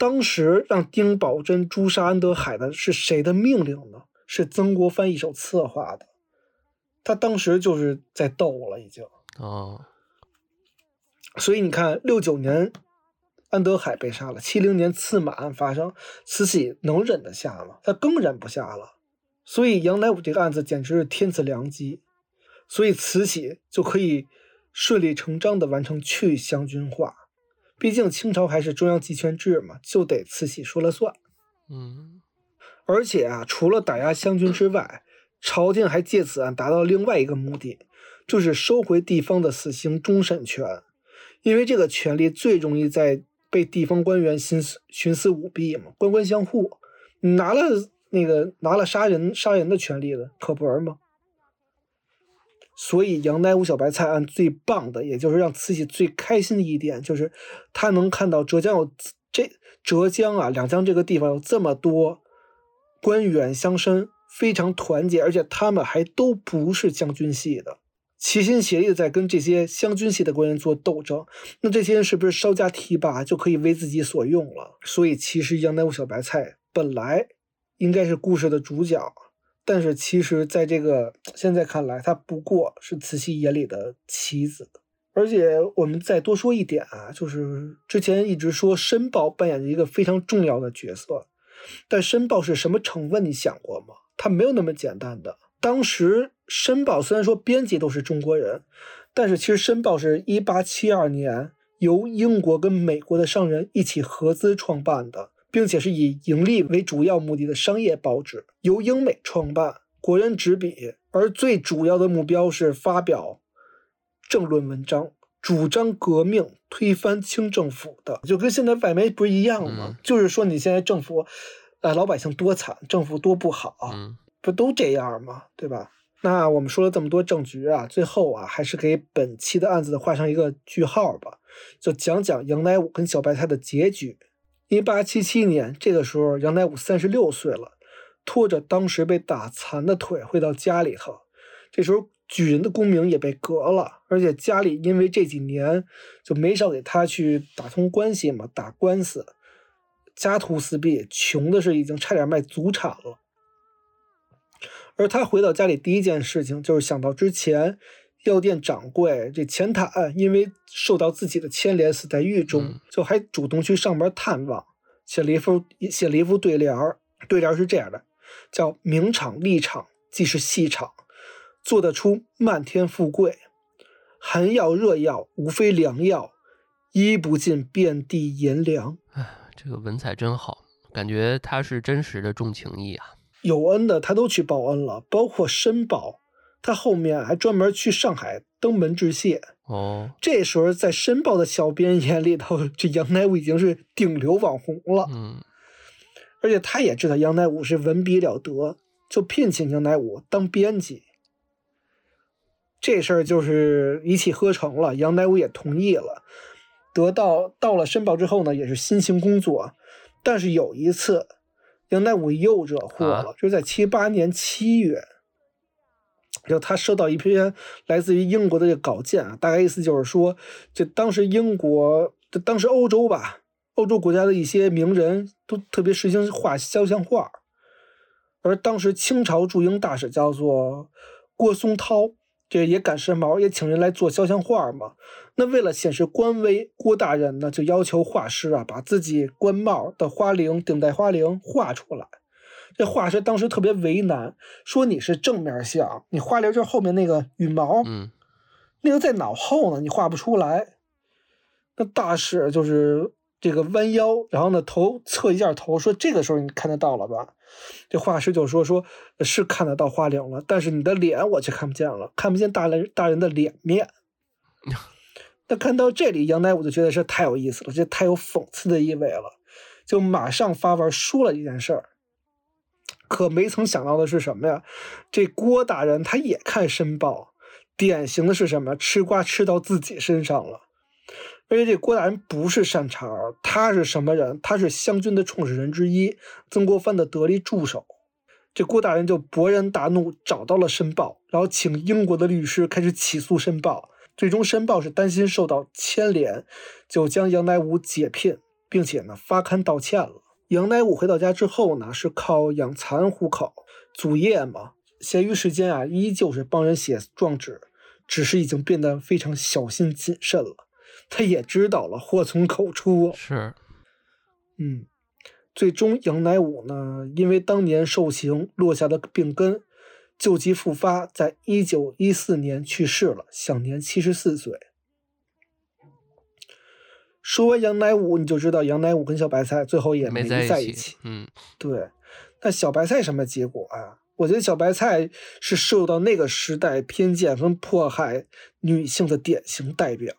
S1: 当时让丁宝桢诛杀安德海的是谁的命令呢？是曾国藩一手策划的。他当时就是在斗了，已经。
S2: 啊，
S1: 所以你看，六九年安德海被杀了，七零年刺马案发生，慈禧能忍得下吗？她更忍不下了。所以杨乃武这个案子简直是天赐良机，所以慈禧就可以顺理成章地完成去湘军化。毕竟清朝还是中央集权制嘛，就得慈禧说了算。
S2: 嗯
S1: 而且啊，除了打压湘军之外，朝廷还借此啊达到另外一个目的，就是收回地方的死刑终审权。因为这个权利最容易在被地方官员徇私徇私舞弊嘛，官官相护。你拿了那个拿了杀人杀人的权利了，可不是吗？所以杨乃武小白菜案最棒的，也就是让慈禧最开心的一点，就是她能看到浙江有这浙江啊两江这个地方有这么多官员乡绅，非常团结，而且他们还都不是湘军系的，齐心协力的在跟这些湘军系的官员做斗争。那这些人是不是稍加提拔就可以为自己所用了？所以其实杨乃武小白菜本来应该是故事的主角。但是其实，在这个现在看来，他不过是慈禧眼里的棋子。而且我们再多说一点啊，就是之前一直说申报扮演着一个非常重要的角色，但申报是什么成分？你想过吗？它没有那么简单的。当时申报虽然说编辑都是中国人，但是其实申报是一八七二年由英国跟美国的商人一起合资创办的。并且是以盈利为主要目的的商业报纸，由英美创办，国人执笔，而最主要的目标是发表政论文章，主张革命，推翻清政府的，就跟现在外媒不是一样吗？
S2: 嗯
S1: 就是说你现在政府，呃，老百姓多惨，政府多不好，
S2: 嗯
S1: 不都这样吗？对吧？那我们说了这么多政局啊，最后啊，还是给本期的案子画上一个句号吧，就讲讲杨乃武跟小白菜的结局。一八七七年，这个时候杨乃武三十六岁了，拖着当时被打残的腿回到家里头。这时候举人的功名也被革了，而且家里因为这几年就没少给他去打通关系嘛，打官司，家徒四壁，穷的是已经差点卖祖产了。而他回到家里第一件事情就是想到之前药店掌柜这钱坦因为受到自己的牵连死在狱中，
S2: 嗯
S1: 就还主动去上门探望，写了一副写了一副对联儿。对联儿是这样的，叫“名场利场即是戏场，做得出漫天富贵。寒药热药无非良药，医不尽遍地炎凉。”
S2: 哎，这个文采真好，感觉他是真实的重情义啊。
S1: 有恩的他都去报恩了，包括申报，他后面还专门去上海登门致谢。
S2: 哦，
S1: 这时候在申报的小编眼里头，这杨乃武已经是顶流网红了，
S2: 嗯
S1: 而且他也知道杨乃武是文笔了得，就聘请杨乃武当编辑。这事儿就是一气呵成了，杨乃武也同意了。得到到了申报之后呢，也是辛勤工作。但是有一次，杨乃武又惹祸了，
S2: 啊
S1: 就是在七八年七月，就他收到一篇来自于英国的这个稿件啊，大概意思就是说，就当时英国，就当时欧洲吧，欧洲国家的一些名人都特别实行画肖像画，而当时清朝驻英大使叫做郭松涛，这也赶时髦，也请人来做肖像画嘛。那为了显示官威，郭大人呢就要求画师啊把自己官帽的花翎、顶戴花翎画出来。这画师当时特别为难，说你是正面像，你花翎就是后面那个羽毛，
S2: 嗯，
S1: 那个在脑后呢，你画不出来。那大使就是这个弯腰，然后呢头侧一下头，说这个时候你看得到了吧？这画师就说说是看得到花翎了，但是你的脸我却看不见了，看不见大人大人的脸面。那看到这里，杨乃武就觉得是太有意思了，这太有讽刺的意味了，就马上发文说了一件事儿。可没曾想到的是什么呀？这郭大人他也看申报，典型的是什么？吃瓜吃到自己身上了。而且这郭大人不是善茬儿，他是什么人？他是湘军的创始人之一，曾国藩的得力助手。这郭大人就勃然大怒，找到了申报，然后请英国的律师开始起诉申报。最终，申报是担心受到牵连，就将杨乃武解聘，并且呢发刊道歉了。杨乃武回到家之后呢，是靠养蚕糊口，祖业嘛，闲余时间啊，依旧是帮人写状纸，只是已经变得非常小心谨慎了。他也知道了祸从口出，
S2: 是，
S1: 嗯，最终杨乃武呢，因为当年受刑落下的病根，旧疾复发，在一九一四年去世了，享年七十四岁。说完杨乃武，你就知道杨乃武跟小白菜最后也
S2: 没
S1: 在一起。，
S2: 嗯，
S1: 对，那小白菜什么结果啊？我觉得小白菜是受到那个时代偏见跟迫害女性的典型代表。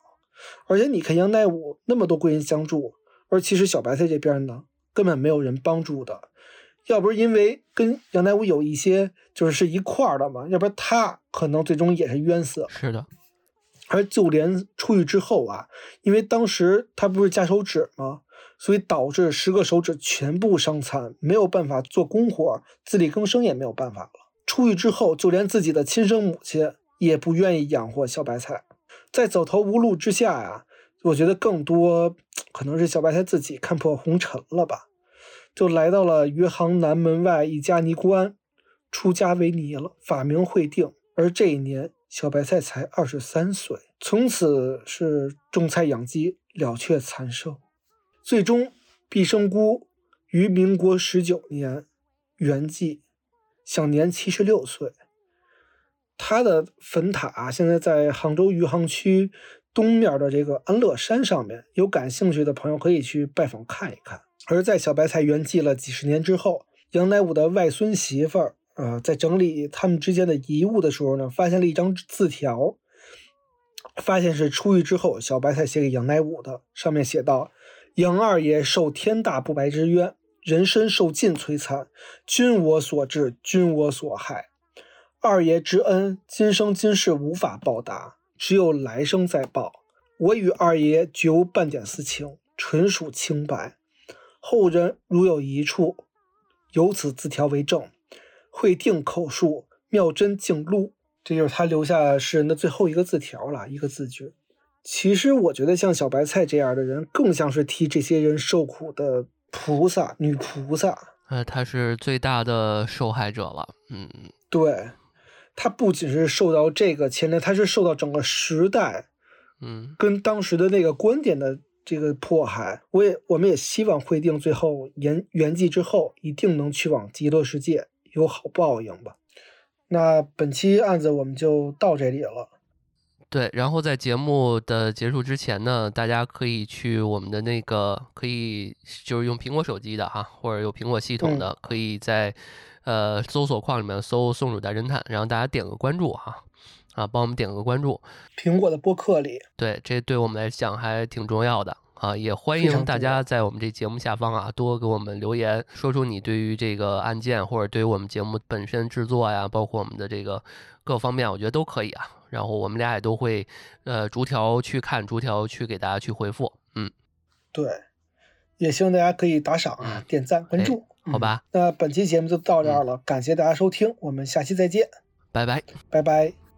S1: 而且你看杨乃武那么多贵人相助，而其实小白菜这边呢，根本没有人帮助的。要不是因为跟杨乃武有一些就是是一块儿的嘛，要不然他可能最终也是冤死了。
S2: 是的，
S1: 而就连出狱之后啊，因为当时他不是夹手指吗？所以导致十个手指全部伤残，没有办法做工活，自力更生也没有办法了。出狱之后，就连自己的亲生母亲也不愿意养活小白菜，在走投无路之下呀、我觉得更多可能是小白菜自己看破红尘了吧，就来到了余杭南门外一家尼姑庵，出家为尼了，法名慧定。而这一年，小白菜才二十三岁，从此是种菜养鸡，了却残生。最终，毕生孤于民国十九年圆寂，享年七十六岁。他的坟塔现在在杭州余杭区东面的这个安乐山上面，有感兴趣的朋友可以去拜访看一看。而在小白菜圆寂了几十年之后，杨乃武的外孙媳妇儿呃、在整理他们之间的遗物的时候呢，发现了一张字条，发现是出狱之后小白菜写给杨乃武的，上面写道：“杨二爷受天大不白之冤，人身受尽摧残，君我所至，君我所害。二爷之恩，今生今世无法报答，只有来生再报。我与二爷绝无半点私情，纯属清白。后人如有一处，由此字条为证。会定口述，妙真净录。这就是他留下诗人的最后一个字条了，一个字句。其实我觉得像小白菜这样的人，更像是替这些人受苦的菩萨、女菩萨。
S2: 呃，她是最大的受害者了，嗯，
S1: 对，她不仅是受到这个牵连，她是受到整个时代
S2: 嗯，
S1: 跟当时的那个观点的这个迫害。我也，我们也希望慧定最后圆圆寂之后，一定能去往极乐世界，有好报应吧。那本期案子我们就到这里了。
S2: 对。然后在节目的结束之前呢，大家可以去我们的那个，可以就是用苹果手机的哈，或者有苹果系统
S1: 嗯
S2: 的，可以在呃搜索框里面搜“松鼠大侦探”，然后大家点个关注哈，啊，帮我们点个关注。
S1: 苹果的播客里，
S2: 对，这对我们来讲还挺重要的啊，也欢迎大家在我们这节目下方啊多给我们留言，说出你对于这个案件或者对于我们节目本身制作呀，包括我们的这个各方面，我觉得都可以啊。然后我们俩也都会呃逐条去看，逐条去给大家去回复。嗯，
S1: 对，也希望大家可以打赏啊、点赞、关
S2: 哎
S1: 注，
S2: 好吧
S1: 嗯那本期节目就到这儿了，感谢大家收听，我们下期再见，
S2: 拜拜。
S1: 拜拜。